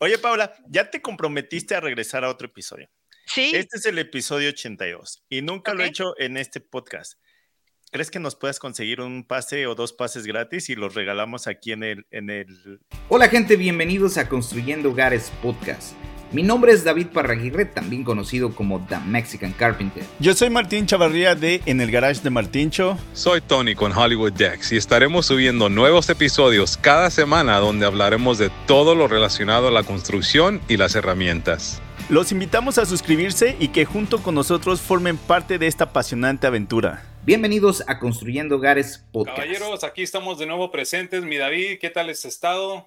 Oye, Paula, ya te comprometiste a regresar a otro episodio. Sí. Este es el episodio 82 y nunca lo he hecho en este podcast. ¿Crees que nos puedas conseguir un pase o dos pases gratis y los regalamos aquí en el, en el... Hola gente, bienvenidos a Construyendo Hogares Podcast. Mi nombre es David Parraguirre, también conocido como The Mexican Carpenter. Yo soy Martín Chavarría de En el Garage de Martincho. Soy Tony con Hollywood Dex y estaremos subiendo nuevos episodios cada semana donde hablaremos de todo lo relacionado a la construcción y las herramientas. Los invitamos a suscribirse y que junto con nosotros formen parte de esta apasionante aventura. Bienvenidos a Construyendo Hogares Podcast. Caballeros, aquí estamos de nuevo presentes. Mi David, ¿qué tal has estado?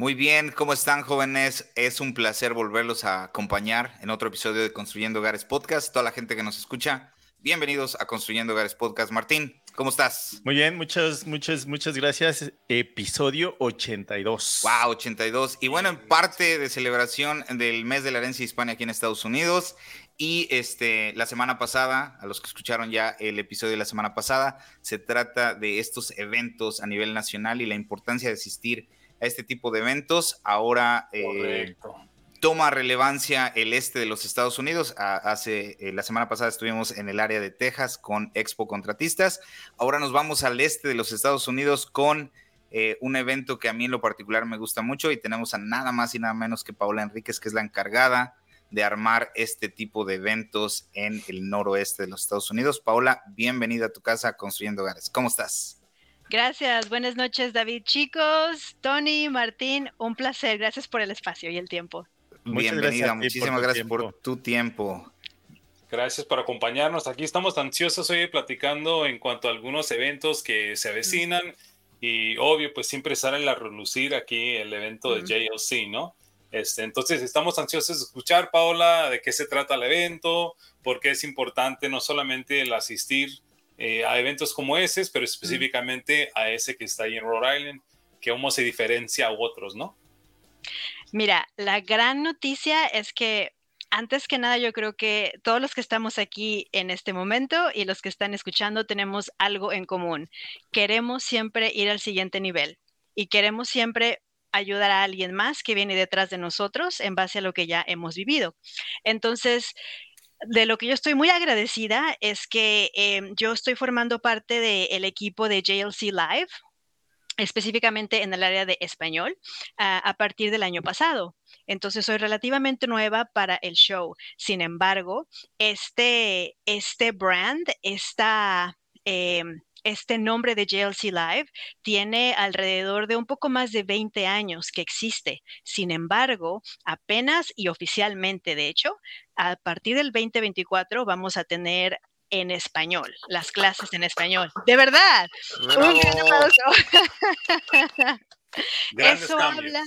Muy bien, ¿cómo están jóvenes? Es un placer volverlos a acompañar en otro episodio de Construyendo Hogares Podcast. Toda la gente que nos escucha, bienvenidos a Construyendo Hogares Podcast. Martín, ¿cómo estás? Muy bien, muchas, muchas, muchas gracias. Episodio 82. Wow, 82. Y bueno, en parte de celebración del mes de la herencia hispana aquí en Estados Unidos. Y este, la semana pasada, a los que escucharon ya el episodio de la semana pasada, se trata de estos eventos a nivel nacional y la importancia de asistir a este tipo de eventos. Ahora eh, toma relevancia el este de los Estados Unidos. Hace eh, la semana pasada estuvimos en el área de Texas con Expo Contratistas. Ahora nos vamos al este de los Estados Unidos con eh, un evento que a mí en lo particular me gusta mucho y tenemos a nada más y nada menos que Paula Enríquez, que es la encargada de armar este tipo de eventos en el noroeste de los Estados Unidos. Paula, bienvenida a tu casa Construyendo Hogares. ¿Cómo estás? Gracias. Buenas noches, David. Chicos, Tony, Martín, un placer. Gracias por el espacio y el tiempo. Muchas gracias Bienvenida, por muchísimas tu gracias por tu tiempo. Gracias por acompañarnos. Aquí estamos ansiosos hoy platicando en cuanto a algunos eventos que se avecinan y obvio, pues siempre sale a relucir aquí el evento de Ujú. JLC, ¿no? Este, entonces estamos ansiosos de escuchar, Paola, de qué se trata el evento, por qué es importante no solamente el asistir eh, a eventos como ese, pero específicamente a ese que está ahí en Rhode Island, que cómo se diferencia a otros, ¿no? Mira, la gran noticia es que antes que nada yo creo que todos los que estamos aquí en este momento y los que están escuchando tenemos algo en común. Queremos siempre ir al siguiente nivel y queremos siempre ayudar a alguien más que viene detrás de nosotros en base a lo que ya hemos vivido. Entonces, de lo que yo estoy muy agradecida es que eh, yo estoy formando parte del equipo de JLC Live, específicamente en el área de español, a partir del año pasado. Entonces soy relativamente nueva para el show. Sin embargo, este, este brand, esta, em, este nombre de JLC Live tiene alrededor de un poco más de 20 años que existe. Sin embargo, apenas y oficialmente, de hecho, a partir del 2024 vamos a tener en español, las clases en español. De verdad. Un gran aplauso. Grandes Eso cambios. habla,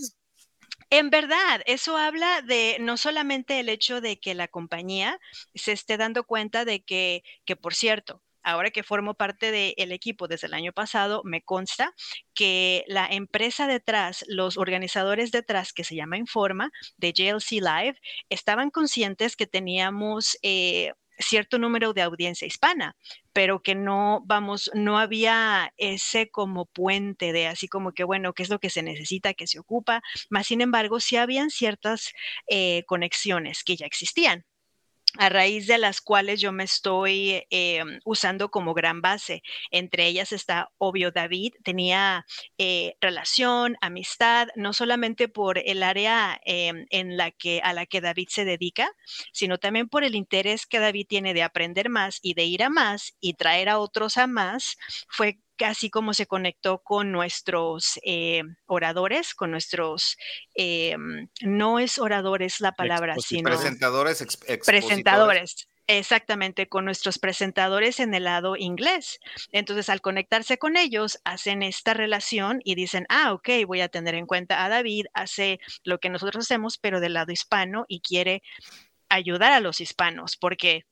en verdad, eso habla de no solamente el hecho de que la compañía se esté dando cuenta de que, que por cierto, ahora que formo parte del equipo desde el año pasado, me consta que la empresa detrás, los organizadores detrás, que se llama Informa, de JLC Live, estaban conscientes que teníamos eh, cierto número de audiencia hispana, pero que no, vamos, no había ese como puente de así como que, bueno, qué es lo que se necesita, que se ocupa, más sin embargo, sí habían ciertas eh, conexiones que ya existían a raíz de las cuales yo me estoy eh, usando como gran base. Entre ellas está, obvio, David, tenía eh, relación, amistad, no solamente por el área eh, en la que, a la que David se dedica, sino también por el interés que David tiene de aprender más y de ir a más y traer a otros a más. Fue así como se conectó con nuestros eh, oradores, con nuestros, eh, no es oradores la palabra, sino Presentadores, ex- presentadores. Exactamente, con nuestros presentadores en el lado inglés. Entonces, al conectarse con ellos, hacen esta relación y dicen, ah, ok, voy a tener en cuenta a David, hace lo que nosotros hacemos, pero del lado hispano y quiere ayudar a los hispanos, porque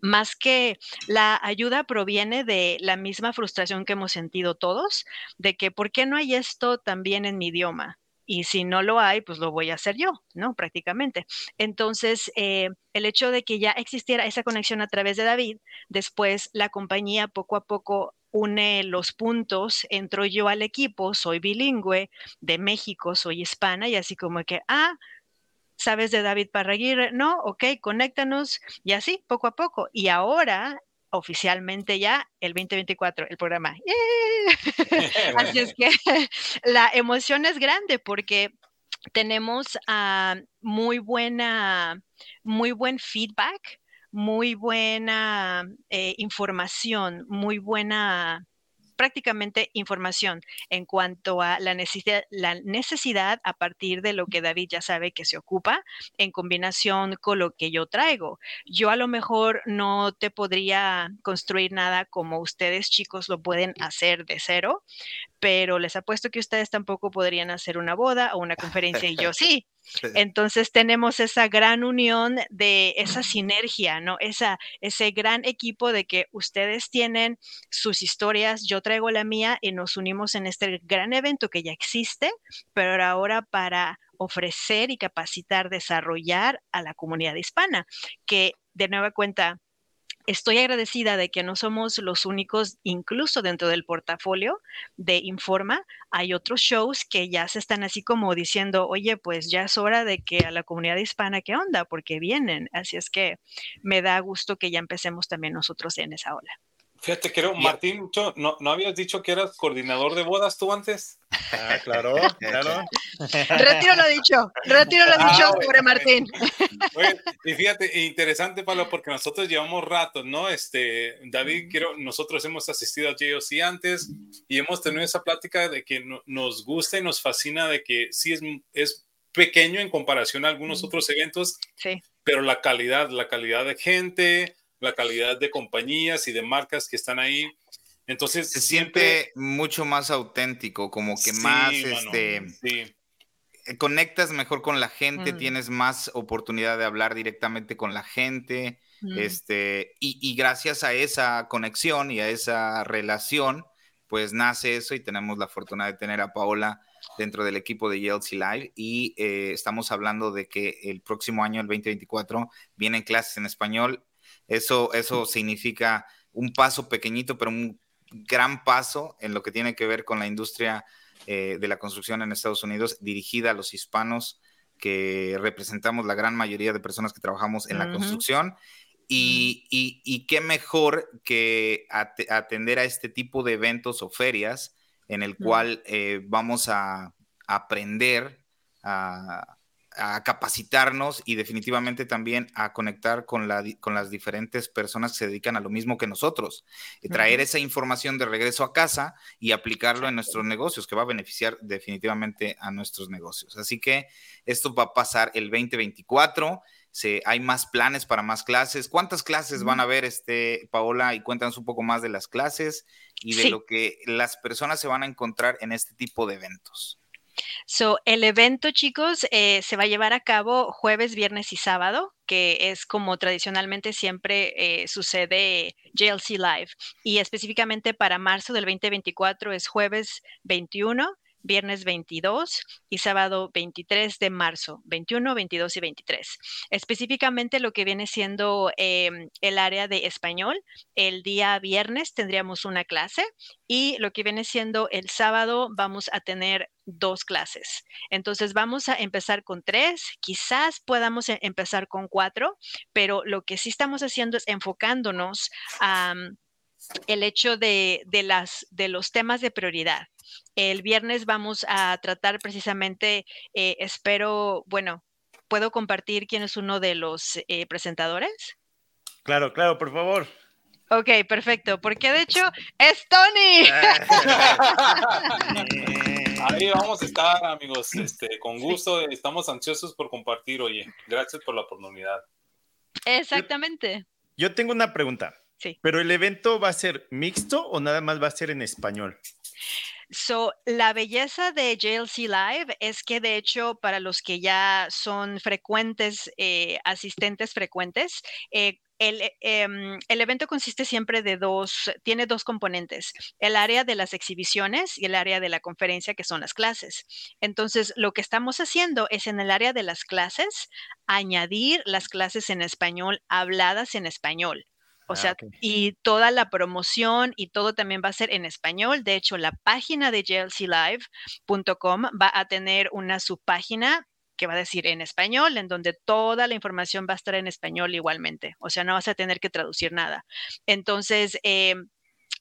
más que la ayuda proviene de la misma frustración que hemos sentido todos, de que ¿por qué no hay esto también en mi idioma? Y si no lo hay, pues lo voy a hacer yo, ¿no? Prácticamente. Entonces, eh, el hecho de que ya existiera esa conexión a través de David, después la compañía poco a poco une los puntos, entro yo al equipo, soy bilingüe, de México, soy hispana, y así como que, ah, ¿sabes de David Parraguirre? No, ok, conéctanos, y así, poco a poco. Y ahora, oficialmente ya, el 2024, el programa. así es que la emoción es grande porque tenemos ah, muy buena, muy buen feedback muy buena eh, información, muy buena prácticamente información en cuanto a la necesidad, la necesidad a partir de lo que David ya sabe que se ocupa en combinación con lo que yo traigo. Yo a lo mejor no te podría construir nada como ustedes chicos lo pueden hacer de cero, pero les apuesto que ustedes tampoco podrían hacer una boda o una conferencia y yo sí. Entonces tenemos esa gran unión de esa sinergia, ¿no? Esa, ese gran equipo de que ustedes tienen sus historias, yo traigo la mía y nos unimos en este gran evento que ya existe, pero ahora para ofrecer y capacitar, desarrollar a la comunidad hispana, que de nueva cuenta estoy agradecida de que no somos los únicos, incluso dentro del portafolio de Informa, hay otros shows que ya se están así como diciendo, oye, pues ya es hora de que a la comunidad hispana, ¿qué onda? Porque vienen. Así es que me da gusto que ya empecemos también nosotros en esa ola. Fíjate, creo, Martín, ¿no, ¿no habías dicho que eras coordinador de bodas tú antes? Ah, claro, claro. retiro lo dicho, retiro lo dicho ah, sobre Martín. y fíjate, interesante, Pablo, porque nosotros llevamos rato, ¿no? Este, David, quiero, nosotros hemos asistido a JOC antes y hemos tenido esa plática de que nos gusta y nos fascina de que sí es, es pequeño en comparación a algunos otros eventos, sí. pero la calidad, la calidad de gente, la calidad de compañías y de marcas que están ahí. Entonces se siente mucho más auténtico, como que más este eh, conectas mejor con la gente, mm. tienes más oportunidad de hablar directamente con la gente, mm. este y, y, gracias a esa conexión y a esa relación, pues nace eso y tenemos la fortuna de tener a Paola dentro del equipo de YLC Live y eh, estamos hablando de que el próximo año, el 2024, vienen clases en español eso, eso significa un paso pequeñito, pero un gran paso en lo que tiene que ver con la industria eh, de la construcción en Estados Unidos, dirigida a los hispanos que representamos la gran mayoría de personas que trabajamos en la construcción. Y, y, qué mejor que atender a este tipo de eventos o ferias en el cual eh, vamos a aprender a, a capacitarnos y definitivamente también a conectar con, la, con las diferentes personas que se dedican a lo mismo que nosotros. Y traer esa información de regreso a casa y aplicarlo en nuestros negocios, que va a beneficiar definitivamente a nuestros negocios. Así que esto va a pasar el 2024. Se, hay más planes para más clases. ¿Cuántas clases van a haber, este, Paola? Y cuéntanos un poco más de las clases y de lo que las personas se van a encontrar en este tipo de eventos. So, el evento, chicos, eh, se va a llevar a cabo jueves, viernes y sábado, que es como tradicionalmente siempre eh, sucede JLC Live. Y específicamente para marzo del 2024 es jueves 21 viernes 22 y sábado 23 de marzo, 21, 22 y 23. Específicamente lo que viene siendo em, el área de español, el día viernes tendríamos una clase y lo que viene siendo el sábado vamos a tener dos clases. Entonces vamos a empezar con tres, quizás podamos e-, empezar con cuatro, pero lo que sí estamos haciendo es enfocándonos a el hecho de, las, de los temas de prioridad. El viernes vamos a tratar precisamente, eh, espero, bueno, ¿puedo compartir quién es uno de los eh, presentadores? Claro, claro, por favor. Ok, perfecto, porque de hecho es Tony. Ahí vamos a estar, amigos, este, con gusto, estamos ansiosos por compartir, oye, gracias por la oportunidad. Exactamente. Yo tengo una pregunta. Sí. ¿Pero el evento va a ser mixto o nada más va a ser en español? So, la belleza de JLC Live es que de hecho para los que ya son frecuentes, eh, asistentes frecuentes, eh, el, em, el, evento consiste siempre de dos, tiene dos componentes, el área de las exhibiciones y el área de la conferencia, que son las clases. Entonces, lo que estamos haciendo es en el área de las clases, añadir las clases en español habladas en español O sea, y toda la promoción y todo también va a ser en español. De hecho, la página de glclive.com va a tener una subpágina que va a decir en español, en donde toda la información va a estar en español igualmente. O sea, no vas a tener que traducir nada. Entonces, eh,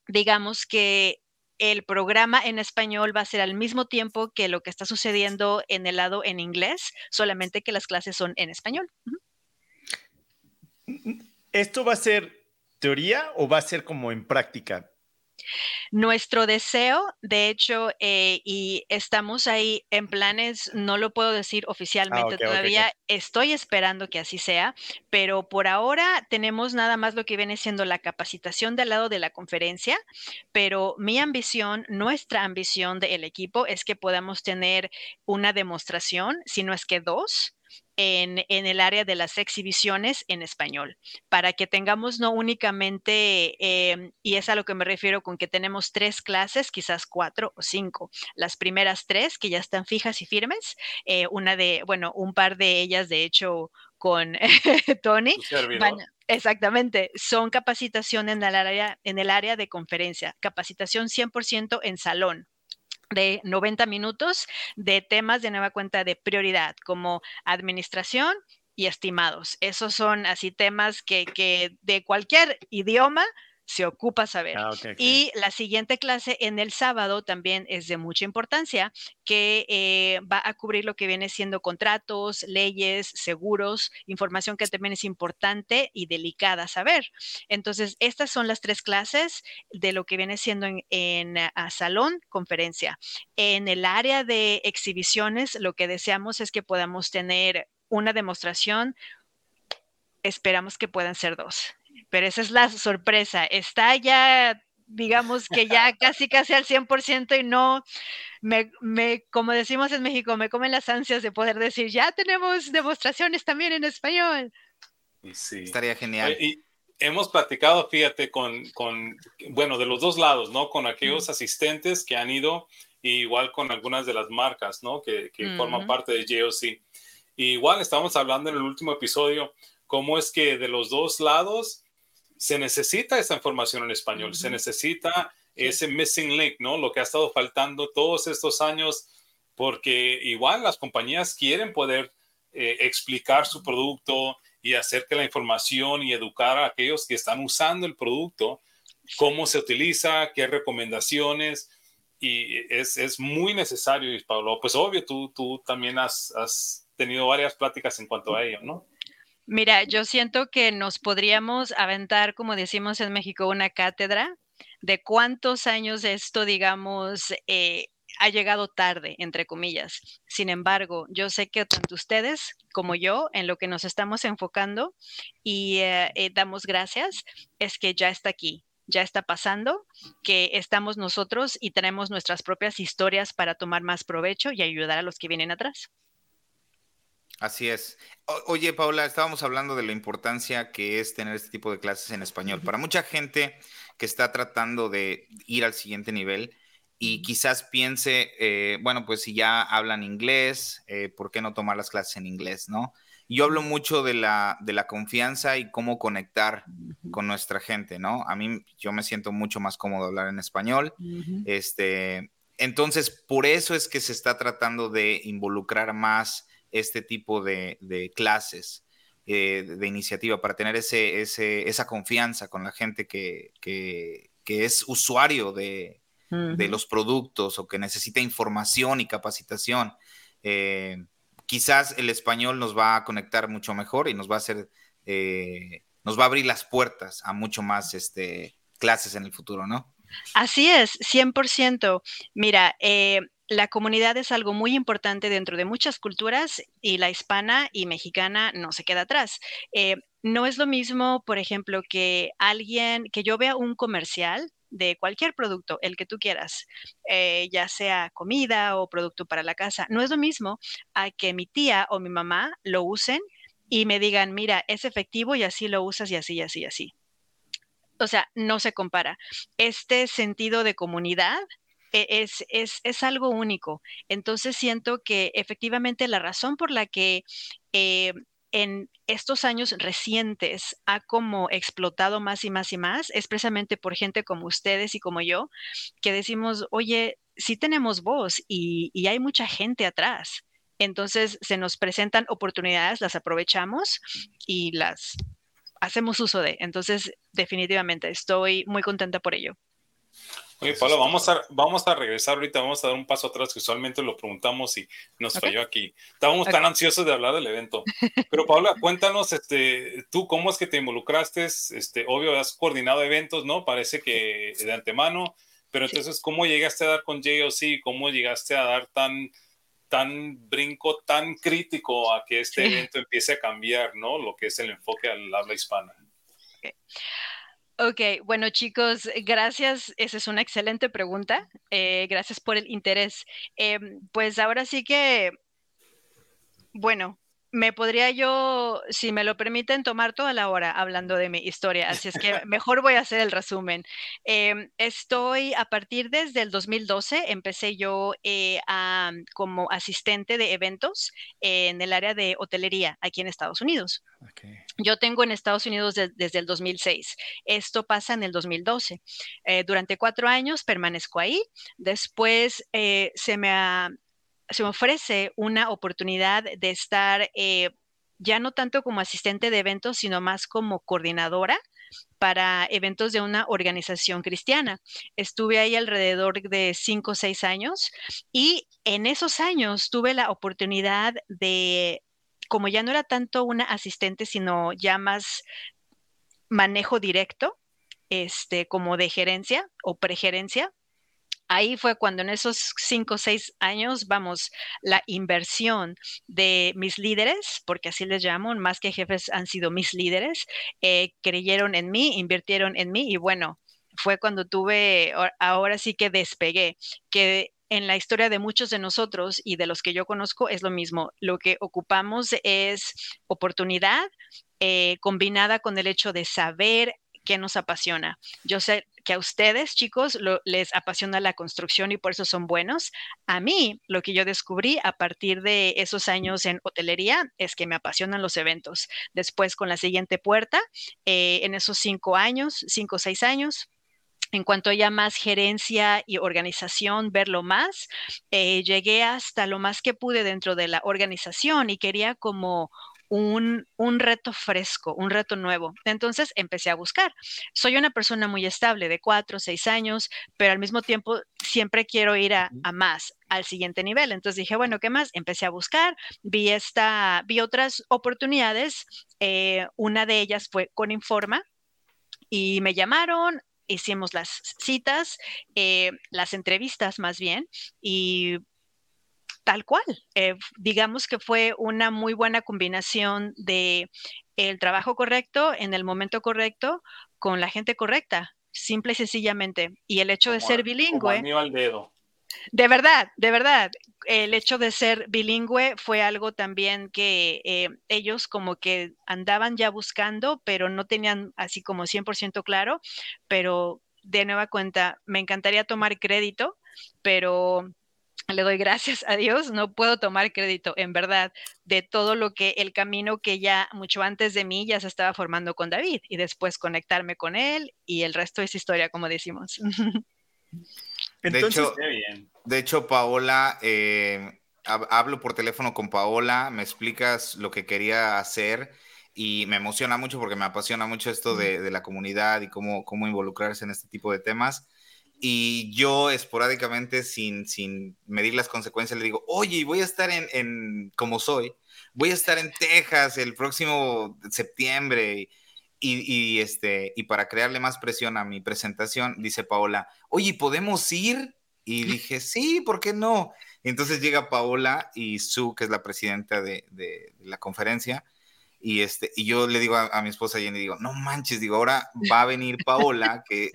digamos que el programa en español va a ser al mismo tiempo que lo que está sucediendo en el lado en inglés, solamente que las clases son en español. ¿Esto va a ser teoría o va a ser como en práctica? Nuestro deseo, de hecho, eh, y estamos ahí en planes, no lo puedo decir ah, oficialmente todavía, estoy esperando que así sea, pero por ahora tenemos nada más lo que viene siendo la capacitación del lado de la conferencia, pero mi ambición, nuestra ambición del equipo es que podamos tener una demostración, si no es que dos, en, el área de las exhibiciones en español, para que tengamos no únicamente, em, y es a lo que me refiero con que tenemos tres clases, quizás cuatro o cinco. Las primeras tres que ya están fijas y firmes, eh, una de, bueno, un par de ellas, de hecho, con Tony. exactamente, son capacitación en el, área, en el área de conferencia, capacitación 100% en salón de 90 minutos de temas de nueva cuenta de prioridad, como administración y estimados. Esos son así temas que, que de cualquier idioma se ocupa saber. Ah, y la siguiente clase en el sábado también es de mucha importancia, que eh, va a cubrir lo que viene siendo contratos, leyes, seguros, información que también es importante y delicada saber. Entonces, estas son las tres clases de lo que viene siendo en, en salón, conferencia. En el área de exhibiciones, lo que deseamos es que podamos tener una demostración esperamos que puedan ser dos pero esa es la sorpresa. Está ya, digamos que ya casi casi al 100% y no, me, me, como decimos en México, me comen las ansias de poder decir, ya tenemos demostraciones también en español. Sí. Estaría genial. Y hemos platicado, fíjate, con, con, bueno, de los dos lados, ¿no? Con aquellos asistentes que han ido, igual con algunas de las marcas, ¿no? Que, que forman parte de JOC. igual estamos hablando en el último episodio, cómo es que de los dos lados se necesita esa información en español, se necesita ese missing link, ¿no? Lo que ha estado faltando todos estos años, porque igual las compañías quieren poder eh, explicar su producto y hacer que la información y educar a aquellos que están usando el producto, cómo se utiliza, qué recomendaciones, y es, es muy necesario, Pablo. Pues obvio, tú, tú también has, has tenido varias pláticas en cuanto a ello, ¿no? Mira, yo siento que nos podríamos aventar, como decimos en México, una cátedra de cuántos años esto, digamos, eh, ha llegado tarde, entre comillas. Sin embargo, yo sé que tanto ustedes como yo, en lo que nos estamos enfocando y eh, eh, damos gracias, es que ya está aquí, ya está pasando, que estamos nosotros y tenemos nuestras propias historias para tomar más provecho y ayudar a los que vienen atrás. Así es. oye, Paula, estábamos hablando de la importancia que es tener este tipo de clases en español. Para mucha gente que está tratando de ir al siguiente nivel y quizás piense, eh, bueno, pues si ya hablan inglés, eh, ¿por qué no tomar las clases en inglés, no? Yo hablo mucho de la, de la confianza y cómo conectar con nuestra gente, ¿no? A mí yo me siento mucho más cómodo hablar en español. Este, entonces, por eso es que se está tratando de involucrar más este tipo de, clases eh, de iniciativa para tener ese, esa confianza con la gente que, es usuario de, los productos o que necesita información y capacitación. Eh, quizás el español nos va a conectar mucho mejor y nos va a hacer, eh, nos va a abrir las puertas a mucho más este, clases en el futuro, ¿no? Así es, 100%. Mira, la comunidad es algo muy importante dentro de muchas culturas y la hispana y mexicana no se queda atrás. Eh, no es lo mismo, por ejemplo, que alguien, que yo vea un comercial de cualquier producto, el que tú quieras, eh, ya sea comida o producto para la casa, no es lo mismo a que mi tía o mi mamá lo usen y me digan, mira, es efectivo y así lo usas y así, y así, y así. O sea, no se compara. Este sentido de comunidad es, es, es, algo único. Entonces siento que efectivamente la razón por la que eh, en estos años recientes ha como explotado más y más y más, es precisamente por gente como ustedes y como yo, que decimos, oye, sí tenemos voz y, y hay mucha gente atrás. Entonces se nos presentan oportunidades, las aprovechamos y las hacemos uso de. Entonces, definitivamente, estoy muy contenta por ello. Oye, Pablo, vamos a, vamos a regresar ahorita, vamos a dar un paso atrás, que usualmente lo preguntamos y nos falló aquí. Estábamos tan ansiosos de hablar del evento. Pero Paula, cuéntanos, este, tú cómo es que te involucraste, este, obvio, has coordinado eventos, ¿no? Parece que de antemano, pero entonces, ¿cómo llegaste a dar con JOC? ¿Cómo llegaste a dar tan, tan brinco, tan crítico a que este evento empiece a cambiar, ¿no? Lo que es el enfoque al habla hispana. Ok, bueno chicos, gracias. Esa es una excelente pregunta. Eh, gracias por el interés. Em, pues ahora sí que, bueno, me podría yo, si me lo permiten, tomar toda la hora hablando de mi historia, así es que mejor voy a hacer el resumen. Em, estoy a partir desde el 2012, empecé yo eh, como asistente de eventos en el área de hotelería aquí en Estados Unidos. Yo tengo en Estados Unidos desde el 2006. Esto pasa en el 2012. Eh, durante cuatro años permanezco ahí. Después eh, se me se me ofrece una oportunidad de estar eh, ya no tanto como asistente de eventos, sino más como coordinadora para eventos de una organización cristiana. Estuve ahí alrededor de cinco o seis años y en esos años tuve la oportunidad de, como ya no era tanto una asistente, sino ya más manejo directo, este, como de gerencia o pregerencia, ahí fue cuando en esos cinco o seis años, vamos, la inversión de mis líderes, porque así les llamo, más que jefes han sido mis líderes, eh, creyeron en mí, invirtieron en mí y bueno, fue cuando tuve, ahora sí que despegué, que en la historia de muchos de nosotros y de los que yo conozco es lo mismo. Lo que ocupamos es oportunidad eh, combinada con el hecho de saber qué nos apasiona. Yo sé que a ustedes, chicos, les apasiona la construcción y por eso son buenos. A mí, lo que yo descubrí a partir de esos años en hotelería es que me apasionan los eventos. Después, con la siguiente puerta, eh, en esos cinco años, cinco o seis años, en cuanto a ya más gerencia y organización, verlo más, eh, llegué hasta lo más que pude dentro de la organización y quería como un, reto fresco, un reto nuevo. Entonces empecé a buscar. Soy una persona muy estable, de cuatro, seis años, pero al mismo tiempo siempre quiero ir a, más, al siguiente nivel. Entonces dije, bueno, ¿qué más? Empecé a buscar, vi, esta, vi otras oportunidades. Eh, una de ellas fue con Informa y me llamaron, hicimos las citas, eh, las entrevistas más bien, y tal cual. Eh, digamos que fue una muy buena combinación de el trabajo correcto en el momento correcto con la gente correcta, simple y sencillamente. Y el hecho de ser bilingüe. De verdad, de verdad. El hecho de ser bilingüe fue algo también que eh, ellos como que andaban ya buscando, pero no tenían así como 100% claro. Pero de nueva cuenta, me encantaría tomar crédito, pero le doy gracias a Dios, no puedo tomar crédito, en verdad, de todo lo que el camino que ya mucho antes de mí ya se estaba formando con David y después conectarme con él y el resto es historia, como decimos. Entonces, de hecho, Paola, eh, hablo por teléfono con Paola, me explicas lo que quería hacer y me emociona mucho porque me apasiona mucho esto de, de la comunidad y cómo, cómo involucrarse en este tipo de temas y yo esporádicamente, sin, sin medir las consecuencias, le digo, oye, voy a estar en, en, como soy, voy a estar en Texas el próximo septiembre. Y, y, este, y para crearle más presión a mi presentación, dice Paola, oye, ¿podemos ir? Y dije, sí, ¿por qué no? entonces llega Paola y Sue, que es la presidenta de, de, la conferencia, y, este, y yo le digo a, a mi esposa Jenny, digo, no manches, digo, ahora va a venir Paola, que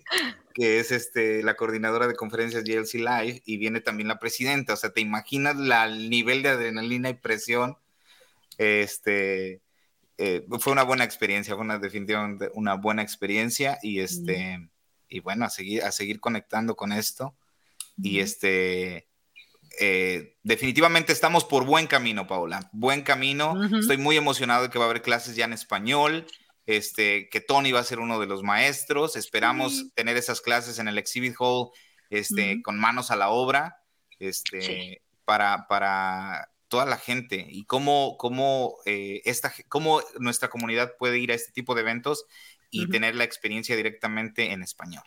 que es este, la coordinadora de conferencias GLC Live, y viene también la presidenta. O sea, ¿te imaginas la, el nivel de adrenalina y presión? Este, eh, fue una buena experiencia, fue una, definitivamente una buena experiencia y este, y bueno, a seguir, a seguir conectando con esto. Y este, eh, definitivamente estamos por buen camino, Paola. Buen camino. Estoy muy emocionado de que va a haber clases ya en español. Este, que Tony va a ser uno de los maestros. Esperamos tener esas clases en el exhibit hall, este, con manos a la obra, este, para, para toda la gente y cómo, cómo, eh, esta, cómo nuestra comunidad puede ir a este tipo de eventos y tener la experiencia directamente en español.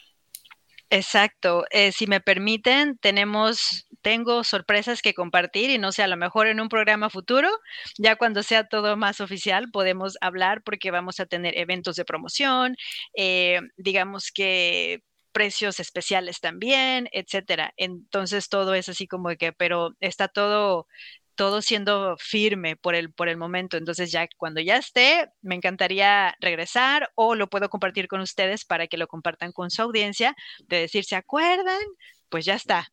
Exacto. Eh, si me permiten, tenemos, tengo sorpresas que compartir y no sé, a lo mejor en un programa futuro, ya cuando sea todo más oficial, podemos hablar porque vamos a tener eventos de promoción, eh, digamos que precios especiales también, etcétera. Entonces todo es así como que, pero está todo todo siendo firme por el, por el momento. Entonces ya cuando ya esté, me encantaría regresar o lo puedo compartir con ustedes para que lo compartan con su audiencia, de decir, ¿se acuerdan? Pues ya está.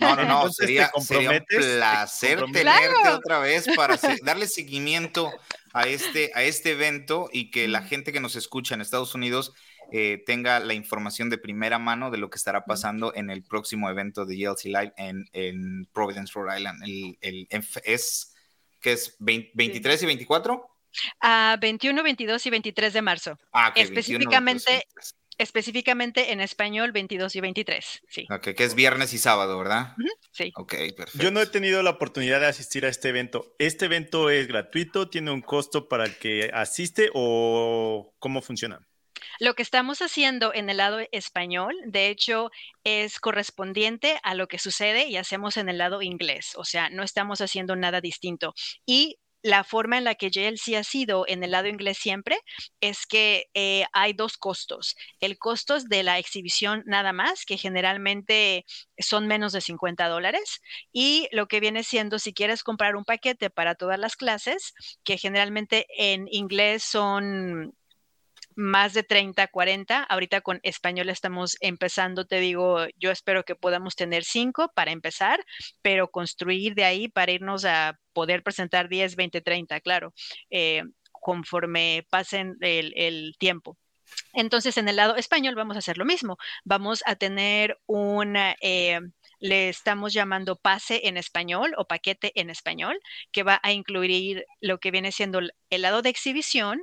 No, no, no, sería, un placer tenerte otra vez para darle seguimiento a este, a este evento y que la gente que nos escucha en Estados Unidos eh, tenga la información de primera mano de lo que estará pasando en el próximo evento de GLC Live en, Providence, Rhode Island. El, es, que es 23 y 24? a 21, 22 y 23 de marzo. Ah, específicamente, específicamente en español 22 y 23. Sí. Ok, que es viernes y sábado, ¿verdad? Sí. Ok, perfecto. Yo no he tenido la oportunidad de asistir a este evento. ¿Este evento es gratuito? ¿Tiene un costo para el que asiste o cómo funciona? Lo que estamos haciendo en el lado español, de hecho, es correspondiente a lo que sucede y hacemos en el lado inglés. O sea, no estamos haciendo nada distinto. Y la forma en la que JLC ha sido en el lado inglés siempre es que eh, hay dos costos. El costo de la exhibición nada más, que generalmente son menos de 50 dólares, y lo que viene siendo si quieres comprar un paquete para todas las clases, que generalmente en inglés son más de 30, 40. Ahorita con español estamos empezando, te digo, yo espero que podamos tener cinco para empezar, pero construir de ahí para irnos a poder presentar 10, 20, 30, claro, eh, conforme pasen el, tiempo. Entonces, en el lado español vamos a hacer lo mismo. Vamos a tener un, eh, le estamos llamando pase en español o paquete en español, que va a incluir lo que viene siendo el lado de exhibición,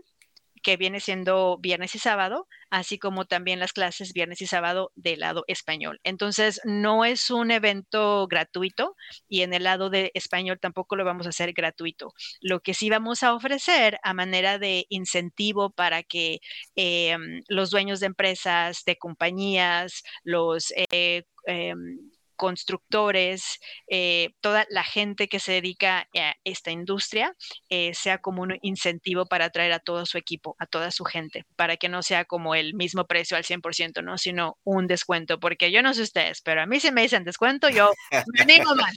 que viene siendo viernes y sábado, así como también las clases viernes y sábado del lado español. Entonces, no es un evento gratuito y en el lado de español tampoco lo vamos a hacer gratuito. Lo que sí vamos a ofrecer a manera de incentivo para que em, los dueños de empresas, de compañías, los... Eh, em, constructores, eh, toda la gente que se dedica a esta industria, eh, sea como un incentivo para atraer a todo su equipo, a toda su gente, para que no sea como el mismo precio al 100%, ¿no? Sino un descuento, porque yo no sé ustedes, pero a mí si me dicen descuento, yo me animo más.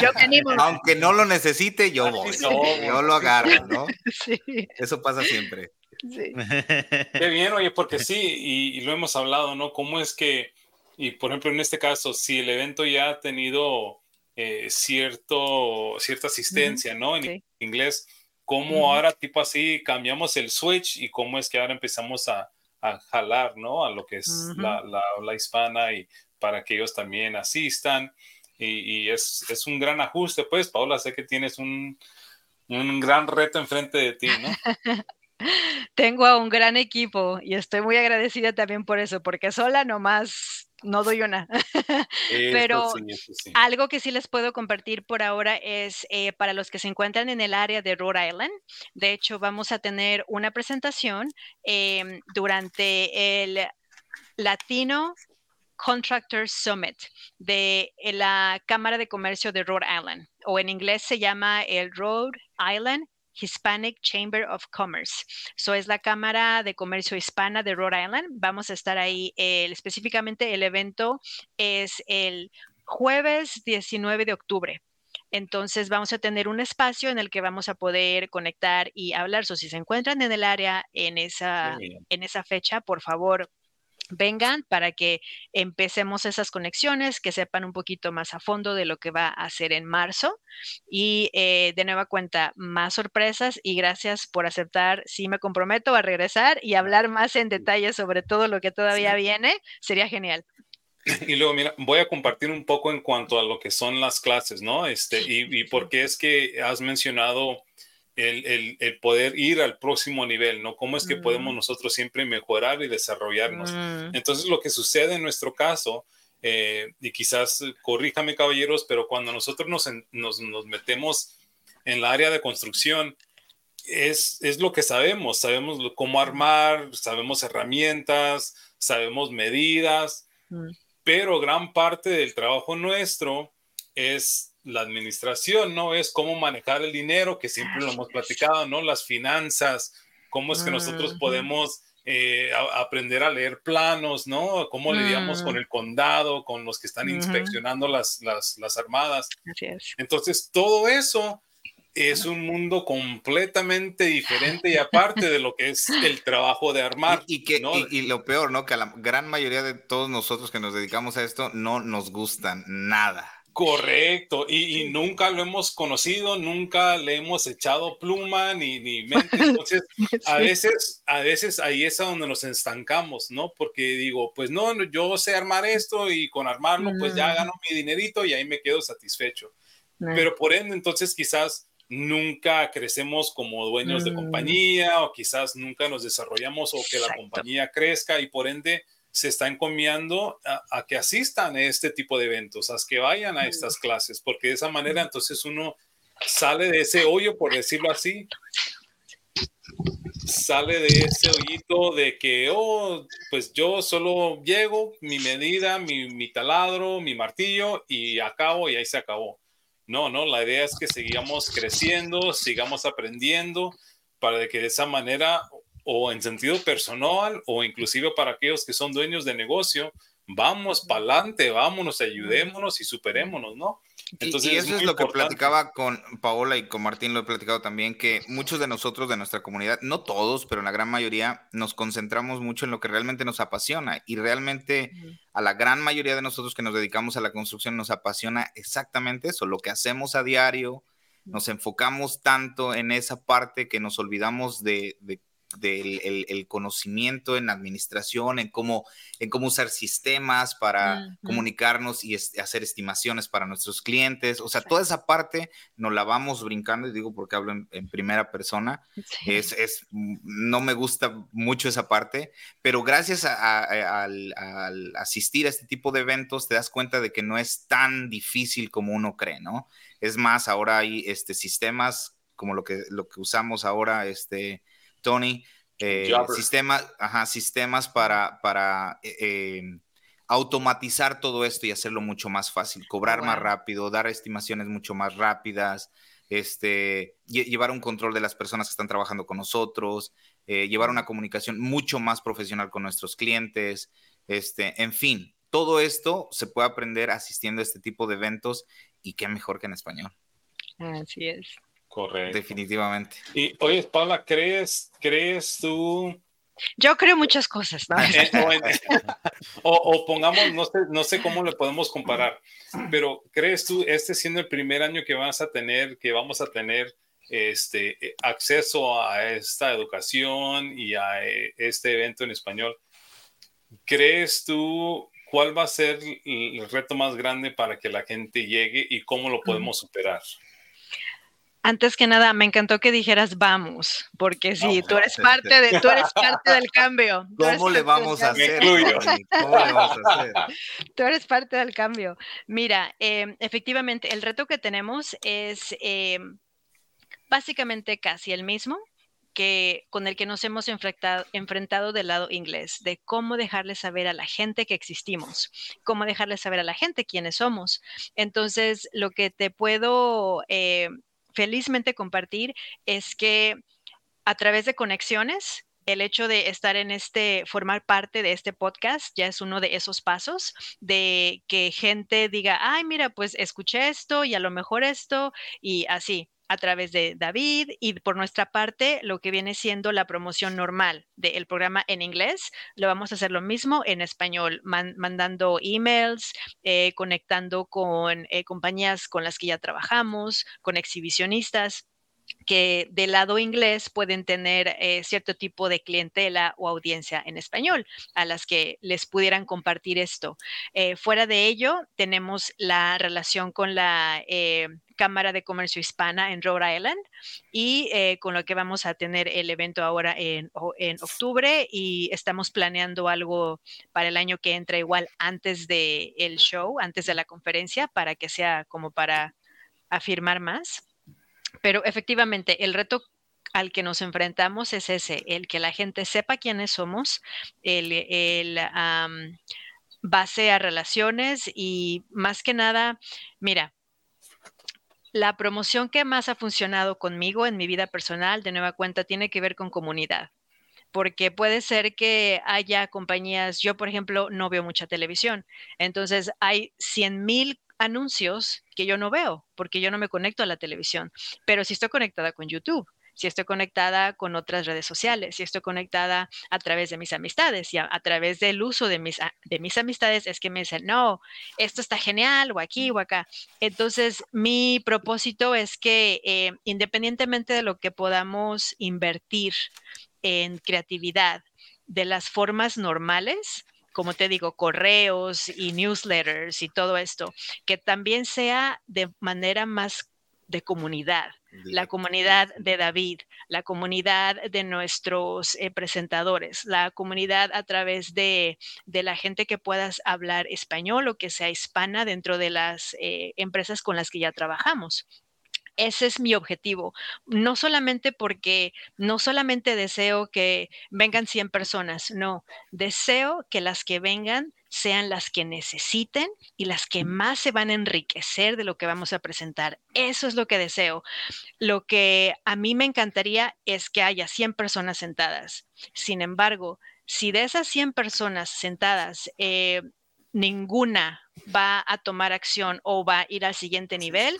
Yo me animo más. Aunque no lo necesite, yo voy. Yo lo agarro, ¿no? Sí. Eso pasa siempre. Sí. Qué bien, oye, porque sí, y, y lo hemos hablado, ¿no? ¿Cómo es que y por ejemplo, en este caso, si el evento ya ha tenido eh, cierto, cierta asistencia, ¿no? En inglés, ¿cómo ahora tipo así cambiamos el switch y cómo es que ahora empezamos a, a jalar, ¿no? A lo que es la, la, hispana y para que ellos también asistan. Y, y es, es, un gran ajuste, pues, Paola, sé que tienes un, un gran reto enfrente de ti, ¿no? Tengo a un gran equipo y estoy muy agradecida también por eso, porque sola nomás no doy una. Pero algo que sí les puedo compartir por ahora es eh, para los que se encuentran en el área de Rhode Island. De hecho, vamos a tener una presentación em, durante el Latino Contractors Summit de la Cámara de Comercio de Rhode Island, o en inglés se llama el Rhode Island Hispanic Chamber of Commerce. So es la Cámara de Comercio Hispana de Rhode Island. Vamos a estar ahí. específicamente el evento es el jueves 19 de octubre. Entonces vamos a tener un espacio en el que vamos a poder conectar y hablar. So, si se encuentran en el área en esa, en esa fecha, por favor, vengan para que empecemos esas conexiones, que sepan un poquito más a fondo de lo que va a hacer en marzo. Y eh, de nueva cuenta, más sorpresas y gracias por aceptar. Si me comprometo a regresar y hablar más en detalle sobre todo lo que todavía viene, sería genial. Y luego, mira, voy a compartir un poco en cuanto a lo que son las clases, ¿no? Este, y, y por qué es que has mencionado el, el, poder ir al próximo nivel, ¿no? ¿Cómo es que podemos nosotros siempre mejorar y desarrollarnos? Mm. Entonces, lo que sucede en nuestro caso, eh, y quizás corríjame caballeros, pero cuando nosotros nos, nos, nos metemos en la área de construcción, es, es, lo que sabemos, sabemos cómo armar, sabemos herramientas, sabemos medidas, mm. pero gran parte del trabajo nuestro es la administración, ¿no? Es cómo manejar el dinero, que siempre lo hemos platicado, ¿no? Las finanzas, cómo es que nosotros podemos eh, aprender a leer planos, ¿no? Cómo lidiamos con mm. el condado, con los que están inspeccionando las, las, las armadas. Entonces, todo eso es un mundo completamente diferente y aparte de lo que es el trabajo de armar. Y, que, y, lo peor, ¿no? Que a la gran mayoría de todos nosotros que nos dedicamos a esto no nos gustan nada. Correcto, y, nunca lo hemos conocido, nunca le hemos echado pluma ni, ni mente. Entonces, a veces, a veces ahí es a donde nos estancamos, ¿no? Porque digo, pues no, yo sé armar esto y con armarlo, pues ya gano mi dinerito y ahí me quedo satisfecho. Pero por ende, entonces quizás nunca crecemos como dueños de mm. compañía o quizás nunca nos desarrollamos o que la compañía crezca y por ende se está encomiando a, que asistan a este tipo de eventos, a que vayan a estas clases, porque de esa manera entonces uno sale de ese hoyo, por decirlo así, sale de ese hoyito de que, oh, pues yo solo llego, mi medida, mi, mi taladro, mi martillo y acabo y ahí se acabó. No, no, la idea es que sigamos creciendo, sigamos aprendiendo para que de esa manera o en sentido personal o inclusive para aquellos que son dueños de negocio, vamos para adelante, vámonos, ayudémonos y superémonos, ¿no? Entonces, y, eso es, lo que platicaba con Paola y con Martín, lo he platicado también, que muchos de nosotros de nuestra comunidad, no todos, pero la gran mayoría, nos concentramos mucho en lo que realmente nos apasiona. Y realmente a la gran mayoría de nosotros que nos dedicamos a la construcción nos apasiona exactamente eso, lo que hacemos a diario, nos enfocamos tanto en esa parte que nos olvidamos de, de del el, conocimiento en administración, en cómo, en cómo usar sistemas para comunicarnos y hacer estimaciones para nuestros clientes. O sea, toda esa parte nos la vamos brincando, y digo porque hablo en, primera persona. Es, es, no me gusta mucho esa parte, pero gracias al asistir a este tipo de eventos te das cuenta de que no es tan difícil como uno cree, ¿no? Es más, ahora hay este, sistemas como lo que, lo que usamos ahora, este, Tony, eh, sistemas para, para eh, eh, automatizar todo esto y hacerlo mucho más fácil, cobrar más rápido, dar estimaciones mucho más rápidas, este, llevar un control de las personas que están trabajando con nosotros, llevar una comunicación mucho más profesional con nuestros clientes, este, en fin, todo esto se puede aprender asistiendo a este tipo de eventos y qué mejor que en español. Así es. Correcto. Definitivamente. Y oye, Paula, ¿crees, crees tú? Yo creo muchas cosas, o, pongamos, no sé, no sé cómo le podemos comparar, pero ¿crees tú, este siendo el primer año que vas a tener, que vamos a tener este acceso a esta educación y a eh, este evento en español, ¿crees tú cuál va a ser el reto más grande para que la gente llegue y cómo lo podemos superar? Antes que nada, me encantó que dijeras vamos, porque si tú eres parte de, tú eres parte del cambio. ¿Cómo le vamos a hacer? ¿Cómo le vamos a hacer? Tú eres parte del cambio. Mira, em, efectivamente, el reto que tenemos es em, básicamente casi el mismo que con el que nos hemos enfrentado, enfrentado del lado inglés, de cómo dejarle saber a la gente que existimos, cómo dejarle saber a la gente quiénes somos. Entonces, lo que te puedo eh, felizmente compartir es que a través de conexiones, el hecho de estar en este, formar parte de este podcast ya es uno de esos pasos de que gente diga, ay, mira, pues escuché esto y a lo mejor esto y así a través de David y por nuestra parte lo que viene siendo la promoción normal del programa en inglés, lo vamos a hacer lo mismo en español, mandando emails, eh, conectando con eh, compañías con las que ya trabajamos, con exhibicionistas que del lado inglés pueden tener eh, cierto tipo de clientela o audiencia en español a las que les pudieran compartir esto. Eh, fuera de ello, tenemos la relación con la eh, Cámara de Comercio Hispana en Rhode Island y con lo que vamos a tener el evento ahora en, octubre y estamos planeando algo para el año que entra igual antes del el show, antes de la conferencia, para que sea como para afirmar más. Pero efectivamente, el reto al que nos enfrentamos es ese, el que la gente sepa quiénes somos, el, el base a relaciones y más que nada, mira, la promoción que más ha funcionado conmigo en mi vida personal, de nueva cuenta, tiene que ver con comunidad. Porque puede ser que haya compañías, yo por ejemplo no veo mucha televisión, entonces hay 100 mil anuncios que yo no veo porque yo no me conecto a la televisión, pero si estoy conectada con YouTube si estoy conectada con otras redes sociales, si estoy conectada a través de mis amistades y a, través del uso de mis, mis amistades es que me dicen, no, esto está genial o aquí o acá. Entonces, mi propósito es que eh, independientemente de lo que podamos invertir en creatividad, de las formas normales, como te digo, correos y newsletters y todo esto, que también sea de manera más de comunidad, la comunidad de David, la comunidad de nuestros eh, presentadores, la comunidad a través de, la gente que puedas hablar español o que sea hispana dentro de las eh, empresas con las que ya trabajamos. Ese es mi objetivo. No solamente porque, no solamente deseo que vengan 100 personas, no, deseo que las que vengan sean las que necesiten y las que más se van a enriquecer de lo que vamos a presentar. Eso es lo que deseo. Lo que a mí me encantaría es que haya 100 personas sentadas. Sin embargo, si de esas 100 personas sentadas eh, ninguna va a tomar acción o va a ir al siguiente nivel,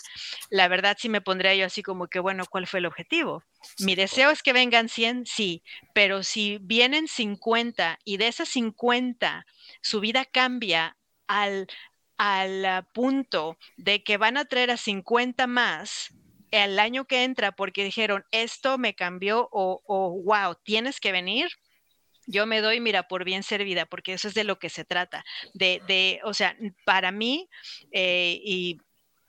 la verdad sí me pondría yo así como que, bueno, ¿cuál fue el objetivo? Mi deseo es que vengan 100, sí, pero si vienen 50 y de esas 50 su vida cambia al, al punto de que van a traer a 50 más, el año que entra porque dijeron, esto me cambió o, o wow, tienes que venir, yo me doy, mira, por bien servida, porque eso es de lo que se trata. De, de o sea, para mí, eh, y